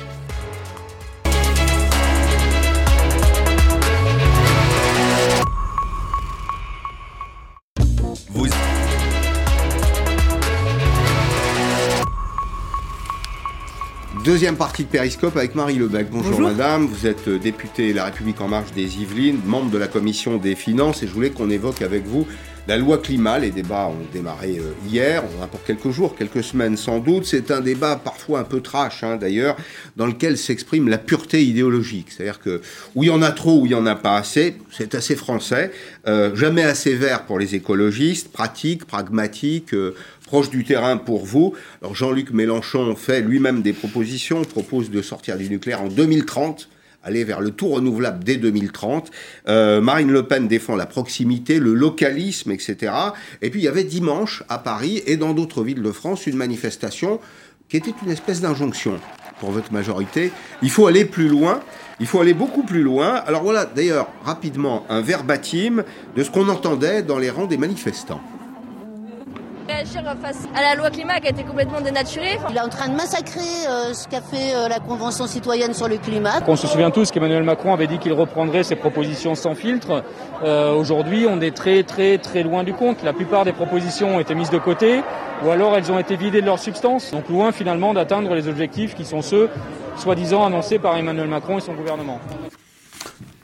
Deuxième partie de Périscope avec Marie Lebec. Bonjour, madame, vous êtes euh, députée La République En Marche des Yvelines, membre de la commission des finances et je voulais qu'on évoque avec vous la loi climat. Les débats ont démarré euh, hier, on en a pour quelques jours, quelques semaines sans doute. C'est un débat parfois un peu trash hein, d'ailleurs, dans lequel s'exprime la pureté idéologique. C'est-à-dire que où il y en a trop, où il y en a pas assez, c'est assez français, euh, jamais assez vert pour les écologistes, pratique, pragmatique, euh, proche du terrain pour vous. Alors Jean-Luc Mélenchon fait lui-même des propositions, propose de sortir du nucléaire en 2030 aller vers le tout renouvelable dès 2030. Euh, Marine Le Pen défend la proximité, le localisme, etc. Et puis il y avait dimanche à Paris et dans d'autres villes de France une manifestation qui était une espèce d'injonction pour votre majorité. Il faut aller plus loin. Il faut aller beaucoup plus loin. Alors voilà, d'ailleurs, rapidement, un verbatim de ce qu'on entendait dans les rangs des manifestants. Réagir face à la loi climat qui a été complètement dénaturée. Il est en train de massacrer euh, ce qu'a fait euh, la Convention citoyenne sur le climat. On se souvient tous qu'Emmanuel Macron avait dit qu'il reprendrait ses propositions sans filtre. Euh, Aujourd'hui, on est très très très loin du compte. La plupart des propositions ont été mises de côté ou alors elles ont été vidées de leur substance. Donc loin finalement d'atteindre les objectifs qui sont ceux soi-disant annoncés par Emmanuel Macron et son gouvernement.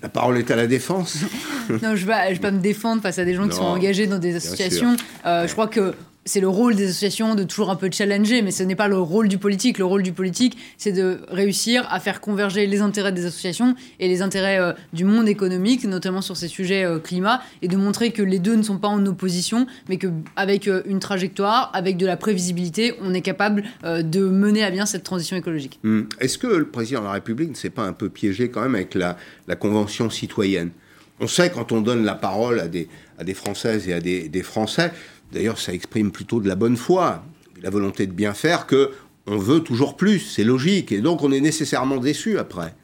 La parole est à la défense. *laughs* Non, je ne vais, pas- je vais pas me défendre face à des gens qui sont engagés dans des associations. Euh, je crois que c'est le rôle des associations de toujours un peu challenger, mais ce n'est pas le rôle du politique. Le rôle du politique, c'est de réussir à faire converger les intérêts des associations et les intérêts euh, du monde économique, notamment sur ces sujets euh, climat, et de montrer que les deux ne sont pas en opposition, mais qu'avec une trajectoire, avec de la prévisibilité, on est capable euh, de mener à bien cette transition écologique. Hmm. Est-ce que le président de la République ne s'est pas un peu piégé quand même avec la, Convention citoyenne? On sait quand on donne la parole à des, Françaises et à des Français, d'ailleurs ça exprime plutôt de la bonne foi, la volonté de bien faire, que on veut toujours plus, c'est logique, et donc on est nécessairement déçu après.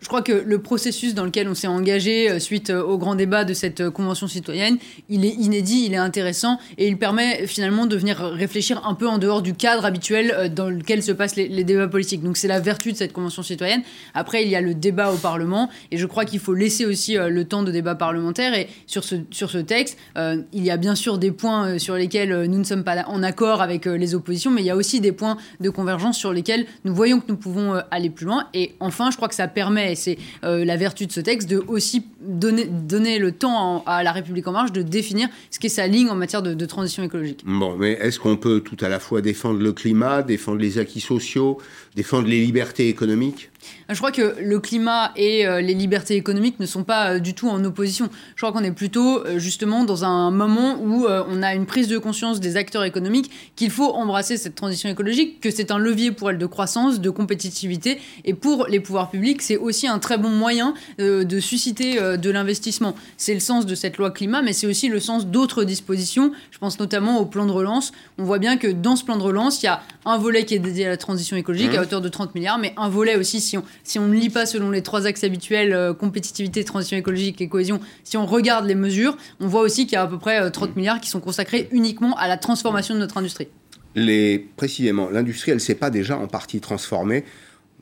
Je crois que le processus dans lequel on s'est engagé euh, suite euh, au grand débat de cette euh, convention citoyenne, il est inédit, il est intéressant et il permet finalement de venir réfléchir un peu en dehors du cadre habituel dans lequel se passent les, débats politiques. Donc c'est la vertu de cette convention citoyenne. Après, il y a le débat au Parlement et je crois qu'il faut laisser aussi le temps de débat parlementaire. Et sur ce, sur ce texte, il y a bien sûr des points sur lesquels nous ne sommes pas en accord avec les oppositions, mais il y a aussi des points de convergence sur lesquels nous voyons que nous pouvons aller plus loin. Et enfin, je crois que ça permet, et c'est euh, la vertu de ce texte, de aussi donner, donner le temps à la République en marche de définir ce qu'est sa ligne en matière de, de transition écologique. Bon, mais est-ce qu'on peut tout à la fois défendre le climat, défendre les acquis sociaux, défendre les libertés économiques? Je crois que le climat et euh, les libertés économiques ne sont pas euh, du tout en opposition. Je crois qu'on est plutôt euh, justement dans un moment où on a une prise de conscience des acteurs économiques qu'il faut embrasser cette transition écologique, que c'est un levier pour elle de croissance, de compétitivité, et pour les pouvoirs publics, c'est aussi un très bon moyen de susciter de l'investissement. C'est le sens de cette loi climat, mais c'est aussi le sens d'autres dispositions. Je pense notamment au plan de relance. On voit bien que dans ce plan de relance, il y a un volet qui est dédié à la transition écologique Mmh. à hauteur de 30 milliards, mais un volet aussi, si on, si on ne lit pas selon les trois axes habituels, euh, compétitivité, transition écologique et cohésion, si on regarde les mesures, on voit aussi qu'il y a à peu près euh, 30 milliards qui sont consacrés uniquement à la transformation de notre industrie. les, précisément, l'industrie, elle ne s'est pas déjà en partie transformée.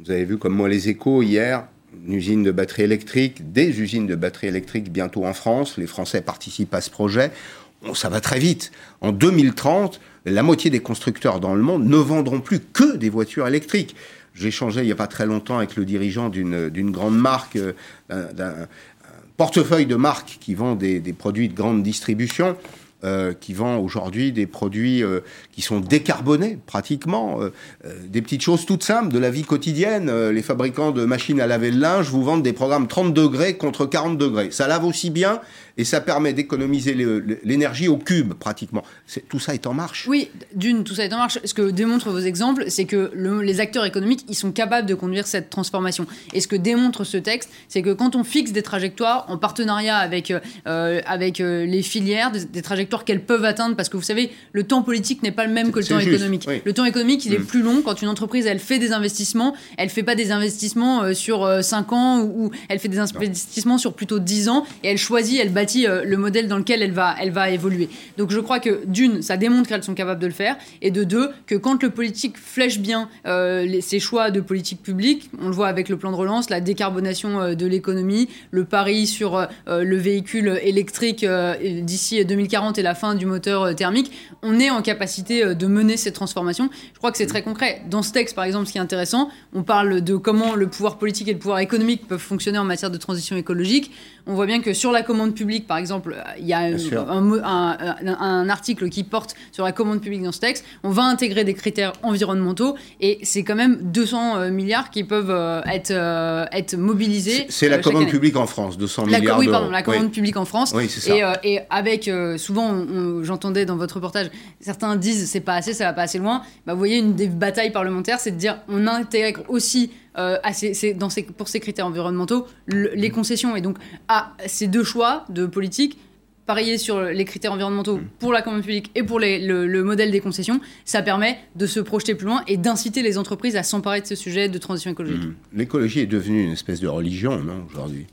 Vous avez vu comme moi les échos hier, une usine de batteries électriques, des usines de batteries électriques bientôt en France. Les Français participent à ce projet. Bon, ça va très vite. En 2030, la moitié des constructeurs dans le monde ne vendront plus que des voitures électriques. Échangé il n'y a pas très longtemps avec le dirigeant d'une grande marque, euh, d'un portefeuille de marques qui vend des, des produits de grande distribution. Euh, qui vend aujourd'hui des produits euh, qui sont décarbonés pratiquement, des petites choses toutes simples de la vie quotidienne. les fabricants de machines à laver le linge vous vendent des programmes 30 degrés contre 40 degrés. Ça lave aussi bien et ça permet d'économiser l'énergie au cube pratiquement. Tout ça est en marche. Oui, d'une, tout ça est en marche. Ce que démontrent vos exemples, c'est que les acteurs économiques, ils sont capables de conduire cette transformation. Et ce que démontre ce texte, c'est que quand on fixe des trajectoires en partenariat avec, euh, avec euh, les filières, des, trajectoires qu'elles peuvent atteindre, parce que vous savez, le temps politique n'est pas le même que le temps économique. Le temps économique, il est mm. plus long. Quand une entreprise, elle fait des investissements, elle fait pas des investissements euh, sur 5 ans ou, elle fait des investissements sur plutôt 10 ans et elle choisit, elle bâtit euh, le modèle dans lequel elle va, elle va évoluer. Donc je crois que d'une, ça démontre qu'elles sont capables de le faire, et de deux, que quand le politique flèche bien euh, ses choix de politique publique, on le voit avec le plan de relance, la décarbonation euh, de l'économie, le pari sur le véhicule électrique d'ici 2040 et la fin du moteur thermique, on est en capacité de mener cette transformation. Je crois que c'est très concret. Dans ce texte, par exemple, ce qui est intéressant, on parle de comment le pouvoir politique et le pouvoir économique peuvent fonctionner en matière de transition écologique. On voit bien que sur la commande publique, par exemple, il y a un, article qui porte sur la commande publique dans ce texte. On va intégrer des critères environnementaux et c'est quand même 200 euh, milliards qui peuvent euh, être, euh, être mobilisés. C'est la commande publique en France, 200 milliards. Oui, pardon, la commande publique en France. Oui, c'est ça. Et, avec, souvent, j'entendais dans votre reportage, certains disent c'est pas assez, ça va pas assez loin. Bah, vous voyez, une des batailles parlementaires, c'est de dire on intègre aussi euh, dans pour ces critères environnementaux les concessions. Et donc, à ces deux choix de politique, parier sur les critères environnementaux mm. pour la commande publique et pour le, modèle des concessions, ça permet de se projeter plus loin et d'inciter les entreprises à s'emparer de ce sujet de transition écologique. Mm. L'écologie est devenue une espèce de religion, non, aujourd'hui?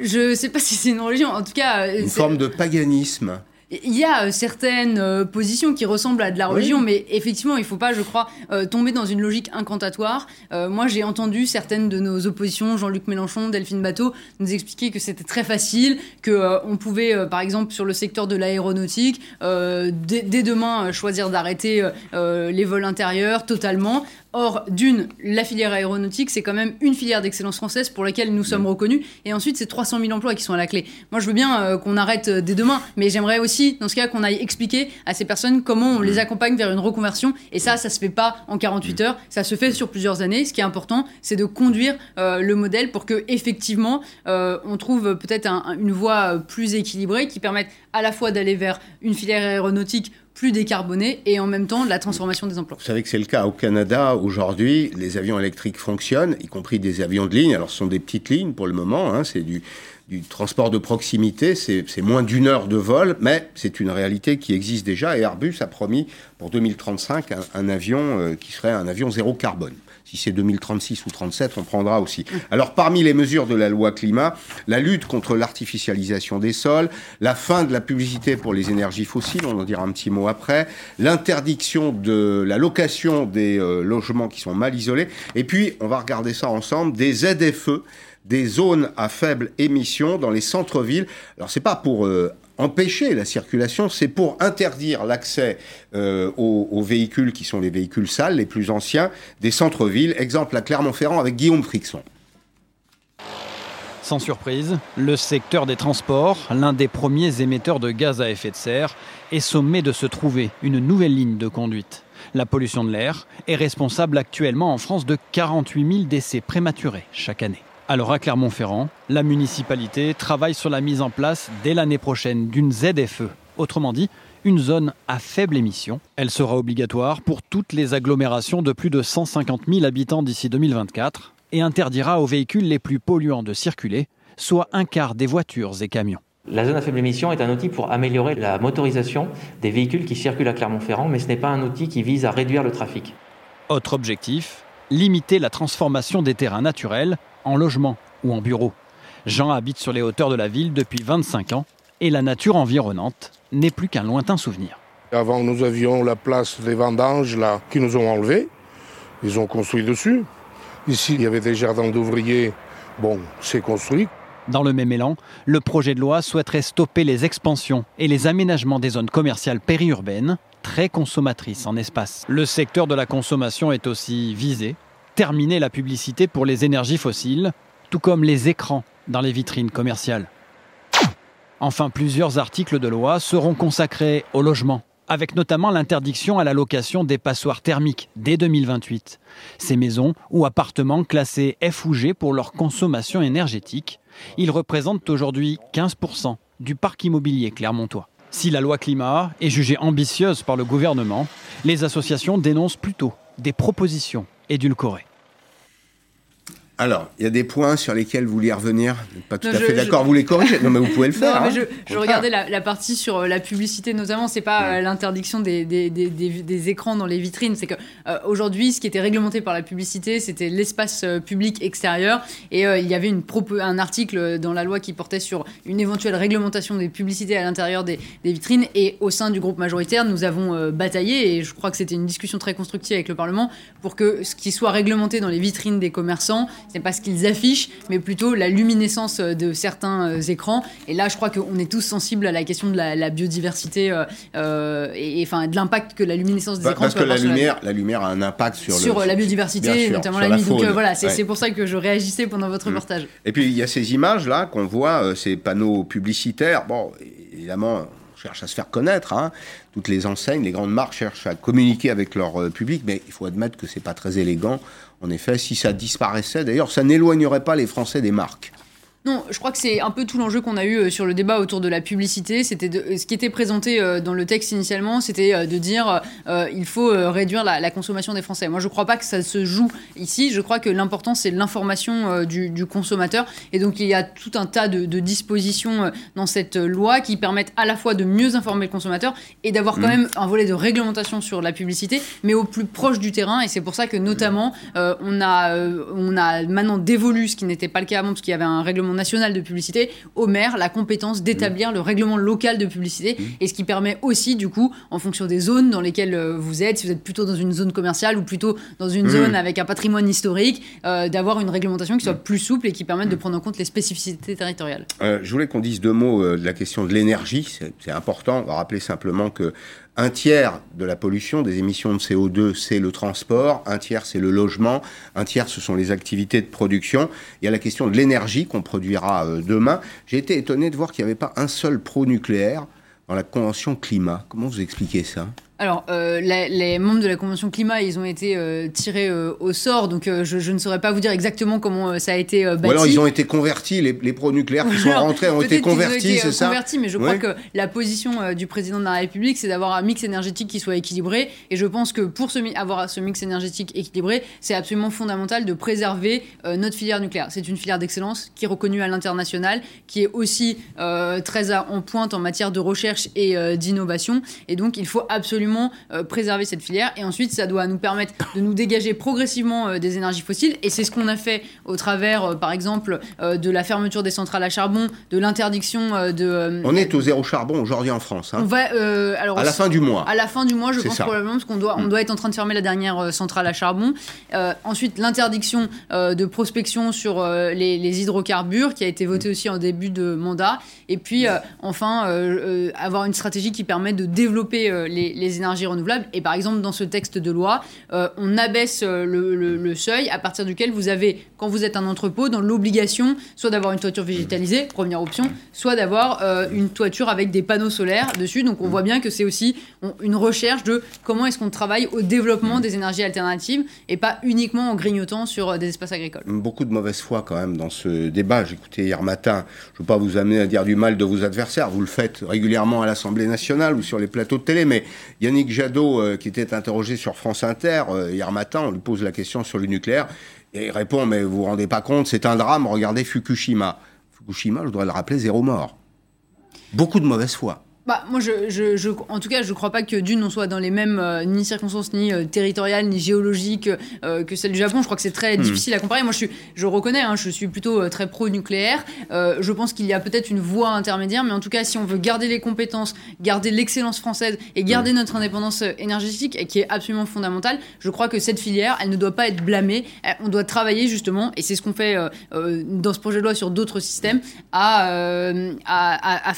Je ne sais pas si c'est une religion, en tout cas... Une forme de paganisme. Il y a euh, certaines euh, positions qui ressemblent à de la religion, mais effectivement, il ne faut pas, je crois, euh, tomber dans une logique incantatoire. moi, j'ai entendu certaines de nos oppositions, Jean-Luc Mélenchon, Delphine Bateau, nous expliquer que c'était très facile, que on pouvait, par exemple, sur le secteur de l'aéronautique, dès, demain, choisir d'arrêter les vols intérieurs totalement. Or, d'une, la filière aéronautique, c'est quand même une filière d'excellence française pour laquelle nous sommes reconnus. Et ensuite, c'est 300 000 emplois qui sont à la clé. Moi, je veux bien euh, qu'on arrête euh, dès demain, mais j'aimerais aussi, dans ce cas, qu'on aille expliquer à ces personnes comment on les accompagne vers une reconversion. Et ça, ça se fait pas en 48 heures, ça se fait sur plusieurs années. Ce qui est important, c'est de conduire euh, le modèle pour que, effectivement, on trouve peut-être une voie plus équilibrée qui permette à la fois d'aller vers une filière aéronautique plus décarboné et en même temps la transformation des emplois. Vous savez que c'est le cas au Canada aujourd'hui. Les avions électriques fonctionnent, y compris des avions de ligne. Alors ce sont des petites lignes pour le moment, hein, c'est du, transport de proximité, c'est moins d'une heure de vol, mais c'est une réalité qui existe déjà et Airbus a promis pour 2035 un, avion euh, qui serait un avion zéro carbone. Si c'est 2036 ou 37, on prendra aussi. Alors, parmi les mesures de la loi climat, la lutte contre l'artificialisation des sols, la fin de la publicité pour les énergies fossiles, on en dira un petit mot après, l'interdiction de la location des euh, logements qui sont mal isolés, et puis, on va regarder ça ensemble, des ZFE, des zones à faible émission dans les centres-villes. Alors, c'est pas pour euh, empêcher la circulation, c'est pour interdire l'accès euh, aux, véhicules qui sont les véhicules sales, les plus anciens, des centres-villes. Exemple à Clermont-Ferrand avec Guillaume Frixon. Sans surprise, le secteur des transports, l'un des premiers émetteurs de gaz à effet de serre, est sommé de se trouver une nouvelle ligne de conduite. La pollution de l'air est responsable actuellement en France de 48 000 décès prématurés chaque année. Alors à Clermont-Ferrand, la municipalité travaille sur la mise en place dès l'année prochaine d'une ZFE, autrement dit une zone à faible émission. Elle sera obligatoire pour toutes les agglomérations de plus de 150 000 habitants d'ici 2024 et interdira aux véhicules les plus polluants de circuler, soit un quart des voitures et camions. La zone à faible émission est un outil pour améliorer la motorisation des véhicules qui circulent à Clermont-Ferrand, mais ce n'est pas un outil qui vise à réduire le trafic. Autre objectif, limiter la transformation des terrains naturels en logement ou en bureau. Jean habite sur les hauteurs de la ville depuis 25 ans et la nature environnante n'est plus qu'un lointain souvenir. Avant, nous avions la place des vendanges là, qui nous ont enlevés. Ils ont construit dessus. Ici, il y avait des jardins d'ouvriers. Bon, c'est construit. Dans le même élan, le projet de loi souhaiterait stopper les expansions et les aménagements des zones commerciales périurbaines très consommatrice en espace. Le secteur de la consommation est aussi visé. Terminer la publicité pour les énergies fossiles, tout comme les écrans dans les vitrines commerciales. Enfin, plusieurs articles de loi seront consacrés au logement, avec notamment l'interdiction à la location des passoires thermiques dès 2028. Ces maisons ou appartements classés F ou G pour leur consommation énergétique, ils représentent aujourd'hui 15% du parc immobilier clermontois. Si la loi climat est jugée ambitieuse par le gouvernement, les associations dénoncent plutôt des propositions édulcorées. Alors, il y a des points sur lesquels vous vouliez revenir. Pas tout Non, à je- fait d'accord, je- vous les corrigez. Non, mais vous pouvez le faire. Non, mais hein. je, regardais la, la partie sur euh, la publicité notamment, c'est pas euh, l'interdiction des, des, des- des- écrans dans les vitrines, c'est que euh, aujourd'hui, ce qui était réglementé par la publicité, c'était l'espace euh, public extérieur, et il y avait une un article dans la loi qui portait sur une éventuelle réglementation des publicités à l'intérieur des, des vitrines, et au sein du groupe majoritaire, nous avons bataillé, et je crois que c'était une discussion très constructive avec le Parlement, pour que ce qui soit réglementé dans les vitrines des commerçants, c'est pas ce qu'ils affichent, mais plutôt la luminescence euh, de certains euh, écrans. Et là, je crois qu'on est tous sensibles à la question de la, la biodiversité euh, et, enfin de l'impact que la luminescence des Pa- écrans Parce peut que la avoir sur lumière, la lumière a un impact sur, sur, le, la biodiversité, sûr, notamment la nuit. Donc euh, voilà, c'est Ouais. pour ça que je réagissais pendant votre reportage. Et puis il y a ces images là qu'on voit, euh, ces panneaux publicitaires. Bon, évidemment, on cherche à se faire connaître. hein. Toutes les enseignes, les grandes marques cherchent à communiquer avec leur euh, public, mais il faut admettre que c'est pas très élégant. En effet, si ça disparaissait, d'ailleurs, ça n'éloignerait pas les Français des marques. Non, je crois que c'est un peu tout l'enjeu qu'on a eu euh, sur le débat autour de la publicité. C'était de- euh, ce qui était présenté euh, dans le texte initialement, c'était de dire euh, il faut réduire la, la consommation des Français. Moi, je crois pas que ça se joue ici. Je crois que l'important c'est l'information du, du consommateur. Et donc il y a tout un tas de, de dispositions dans cette loi qui permettent à la fois de mieux informer le consommateur et d'avoir quand Mhm. même un volet de réglementation sur la publicité, mais au plus proche du terrain. Et c'est pour ça que notamment euh, on a euh, on a maintenant dévolu ce qui n'était pas le cas avant parce qu'il y avait un règlement national de publicité au maire la compétence d'établir le règlement local de publicité et ce qui permet aussi du coup en fonction des zones dans lesquelles euh, vous êtes si vous êtes plutôt dans une zone commerciale ou plutôt dans une Mhm. zone avec un patrimoine historique euh, d'avoir une réglementation qui soit plus souple et qui permette de prendre en compte les spécificités territoriales. Euh, je voulais qu'on dise deux mots euh, de la question de l'énergie. C'est important. On va rappeler simplement que un tiers de la pollution, des émissions de CO2, c'est le transport. Un tiers, c'est le logement. Un tiers, ce sont les activités de production. Il y a la question de l'énergie qu'on produira euh, demain. J'ai été étonné de voir qu'il n'y avait pas un seul pro-nucléaire dans la Convention climat. Comment vous expliquez ça? Alors, euh, la- les membres de la Convention climat, ils ont été euh, tirés euh, au sort, donc je, je ne saurais pas vous dire exactement comment ça a été bâti. Ou alors ils ont été convertis, les, les pro-nucléaires qui sont Alors, rentrés ont été convertis, c'est ça convertis, mais je crois que la position du président de la République, c'est d'avoir un mix énergétique qui soit équilibré. Et je pense que pour ce avoir ce mix énergétique équilibré, c'est absolument fondamental de préserver notre filière nucléaire. C'est une filière d'excellence qui est reconnue à l'international, qui est aussi très en pointe en matière de recherche et d'innovation. Et donc, il faut absolument euh, préserver cette filière. Et ensuite, ça doit nous permettre de nous dégager progressivement euh, des énergies fossiles. Et c'est ce qu'on a fait au travers, euh, par exemple, de la fermeture des centrales à charbon, de l'interdiction de. On est au zéro charbon aujourd'hui en France. hein. on va alors À la fin du mois. À la fin du mois, je pense ça. probablement parce qu'on doit on Mm. doit être en train de fermer la dernière centrale à charbon. Ensuite, l'interdiction de prospection sur les, les hydrocarbures qui a été votée aussi en début de mandat. Et puis enfin avoir une stratégie qui permet de développer euh, les, énergies renouvelables. Et par exemple, dans ce texte de loi, euh, on abaisse euh, le, seuil à partir duquel vous avez, quand vous êtes un entrepôt, dans l'obligation soit d'avoir une toiture végétalisée, première option, soit d'avoir euh, une toiture avec des panneaux solaires dessus. Donc on voit bien que c'est aussi une recherche de comment est-ce qu'on travaille au développement des énergies alternatives et pas uniquement en grignotant sur des espaces agricoles. Beaucoup de mauvaise foi quand même dans ce débat. J'écoutais hier matin, je ne veux pas vous amener à dire du mal de vos adversaires, vous le faites régulièrement à l'Assemblée nationale ou sur les plateaux de télé, mais Yannick Jadot, euh, qui était interrogé sur France Inter euh, hier matin, on lui pose la question sur le nucléaire, et il répond, mais vous vous rendez pas compte, c'est un drame, regardez Fukushima. Fukushima, je voudrais le rappeler, zéro mort. Beaucoup de mauvaise foi. Bah, moi, je, je, je- en tout cas, je crois pas que d'une, on soit dans les mêmes euh, ni circonstances, ni euh, territoriales, ni géologiques euh, que celle du Japon. Je crois que c'est très Hmm. difficile à comparer. Moi, je, suis, je reconnais, hein, je suis plutôt très pro-nucléaire. Je pense qu'il y a peut-être une voie intermédiaire, mais en tout cas, si on veut garder les compétences, garder l'excellence française et garder notre indépendance énergétique, qui est absolument fondamentale, je crois que cette filière, elle ne doit pas être blâmée. On doit travailler justement, et c'est ce qu'on fait dans ce projet de loi sur d'autres systèmes, à- à-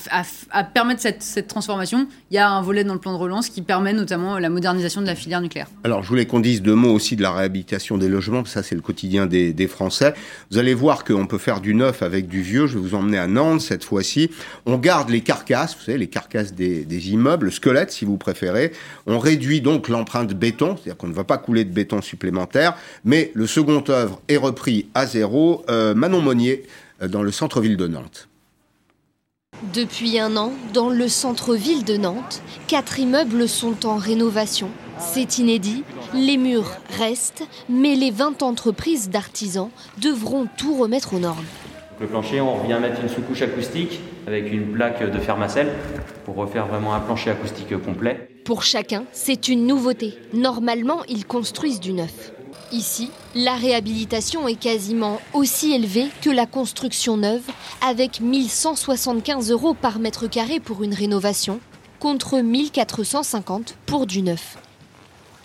à permettre cette cette transformation, il y a un volet dans le plan de relance qui permet notamment la modernisation de la filière nucléaire. Alors, je voulais qu'on dise deux mots aussi de la réhabilitation des logements, ça c'est le quotidien des, Français. Vous allez voir qu'on peut faire du neuf avec du vieux. Je vais vous emmener à Nantes cette fois-ci. On garde les carcasses, vous savez, les carcasses des, des immeubles, le squelette si vous préférez. On réduit donc l'empreinte béton, c'est-à-dire qu'on ne va pas couler de béton supplémentaire, mais le second œuvre est repris à zéro. Euh, Manon Monnier, euh, dans le centre-ville de Nantes. Depuis un an, dans le centre-ville de Nantes, quatre immeubles sont en rénovation. C'est inédit, les murs restent, mais les 20 entreprises d'artisans devront tout remettre aux normes. Le plancher, on revient mettre une sous-couche acoustique avec une plaque de fermacelle pour refaire vraiment un plancher acoustique complet. Pour chacun, c'est une nouveauté. Normalement, ils construisent du neuf. Ici, la réhabilitation est quasiment aussi élevée que la construction neuve, avec 1175 euros par mètre carré pour une rénovation, contre 1450 pour du neuf.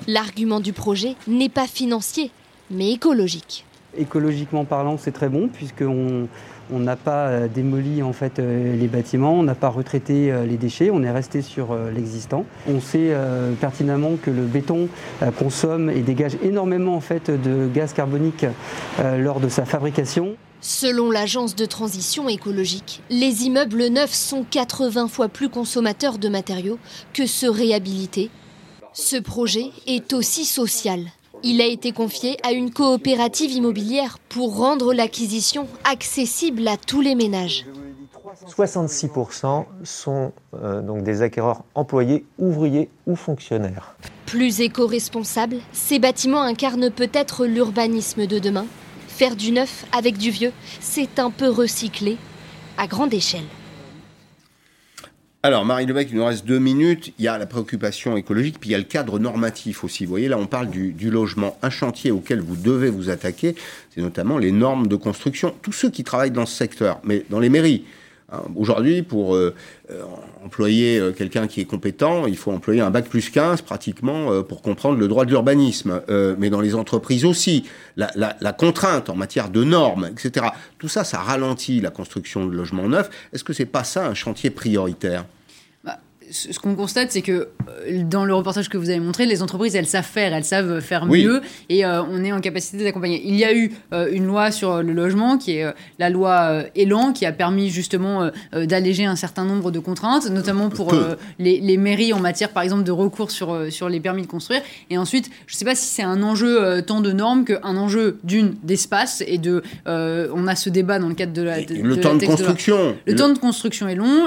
L'argument du projet n'est pas financier, mais écologique. Écologiquement parlant, c'est très bon puisqu'on on n'a pas euh, démoli en fait euh, les bâtiments, on n'a pas retraité euh, les déchets, on est resté sur l'existant. On sait pertinemment que le béton consomme et dégage énormément de gaz carbonique lors de sa fabrication. Selon l'agence de transition écologique, les immeubles neufs sont 80 fois plus consommateurs de matériaux que ceux réhabilités. Ce projet est aussi social. Il a été confié à une coopérative immobilière pour rendre l'acquisition accessible à tous les ménages. 66% sont euh, donc des acquéreurs employés, ouvriers ou fonctionnaires. Plus éco-responsables, ces bâtiments incarnent peut-être l'urbanisme de demain. Faire du neuf avec du vieux, c'est un peu recycler à grande échelle. Alors, Marie Lebec, il nous reste deux minutes. Il y a la préoccupation écologique, puis il y a le cadre normatif aussi. Vous voyez, là, on parle du, logement. Un chantier auquel vous devez vous attaquer, c'est notamment les normes de construction. Tous ceux qui travaillent dans ce secteur, mais dans les mairies. Hein, aujourd'hui, pour euh, euh, employer euh, quelqu'un qui est compétent, il faut employer un bac plus 15 pratiquement pour comprendre le droit de l'urbanisme. mais dans les entreprises aussi, la, la, contrainte en matière de normes, etc. Tout ça, ça ralentit la construction de logements neufs. Est-ce que c'est pas ça un chantier prioritaire? Ce qu'on constate, c'est que euh, dans le reportage que vous avez montré, les entreprises, elles savent faire, elles savent faire mieux, et euh, on est en capacité d'accompagner. Il y a eu euh, une loi sur le logement, qui est la loi Elan, qui a permis justement d'alléger un certain nombre de contraintes, notamment pour les, mairies en matière, par exemple, de recours sur, sur les permis de construire. Et ensuite, je ne sais pas si c'est un enjeu tant de normes qu'un enjeu d'une d'espace, et de, on a ce débat dans le cadre de la... le temps de construction. Le, temps de construction est long.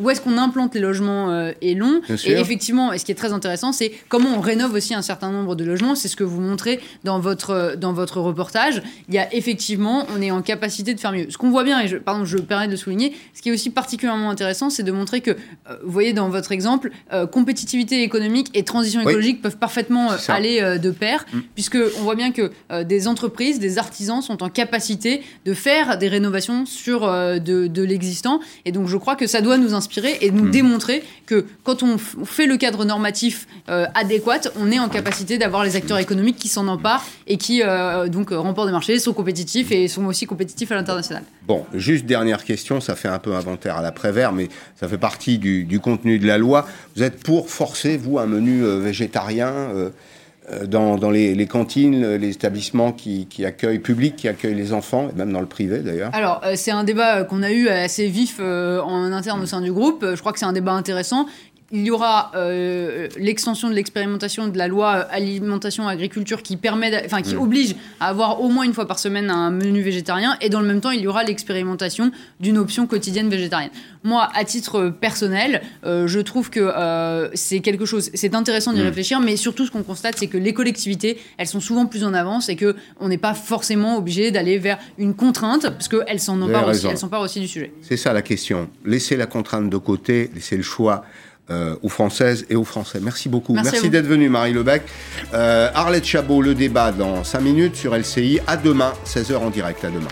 où est-ce qu'on implante les logements euh, est long. et effectivement, et ce qui est très intéressant, c'est comment on rénove aussi un certain nombre de logements. C'est ce que vous montrez dans votre, euh, dans votre reportage. Il y a effectivement, on est en capacité de faire mieux. Ce qu'on voit bien, et je, pardon, je me permets de le souligner, ce qui est aussi particulièrement intéressant, c'est de montrer que, euh, vous voyez dans votre exemple, compétitivité économique et transition écologique peuvent parfaitement aller de pair, mm. puisque on voit bien que des entreprises, des artisans sont en capacité de faire des rénovations sur de, de l'existant. Et donc, je crois que ça doit nous inspirer et nous mm démontrer que quand on, fait le cadre normatif euh, adéquat, on est en capacité d'avoir les acteurs économiques qui s'en emparent et qui euh, donc remportent des marchés, sont compétitifs et sont aussi compétitifs à l'international. Bon, juste dernière question, ça fait un peu inventaire à l'après-vert, mais ça fait partie du, contenu de la loi. Vous êtes pour forcer, vous, un menu euh, végétarien euh, dans, les, cantines, les établissements qui, accueillent, publics qui accueillent les enfants, et même dans le privé d'ailleurs Alors, euh, c'est un débat qu'on a eu assez vif euh, en interne au sein du groupe. Je crois que c'est un débat intéressant il y aura euh, l'extension de l'expérimentation de la loi alimentation agriculture qui permet, enfin qui mm. oblige à avoir au moins une fois par semaine un menu végétarien et dans le même temps il y aura l'expérimentation d'une option quotidienne végétarienne. Moi, à titre personnel, euh, je trouve que euh, c'est quelque chose, c'est intéressant d'y mm. réfléchir, mais surtout ce qu'on constate, c'est que les collectivités, elles sont souvent plus en avance et que on n'est pas forcément obligé d'aller vers une contrainte parce qu'elles s'en emparent aussi, elles aussi du sujet. C'est ça la question. Laisser la contrainte de côté, laisser le choix euh, aux Françaises et aux Français. Merci beaucoup. Merci, d'être venu, Marie Lebec. Euh, Arlette Chabot, le débat dans 5 minutes sur LCI. À demain, 16h en direct. À demain.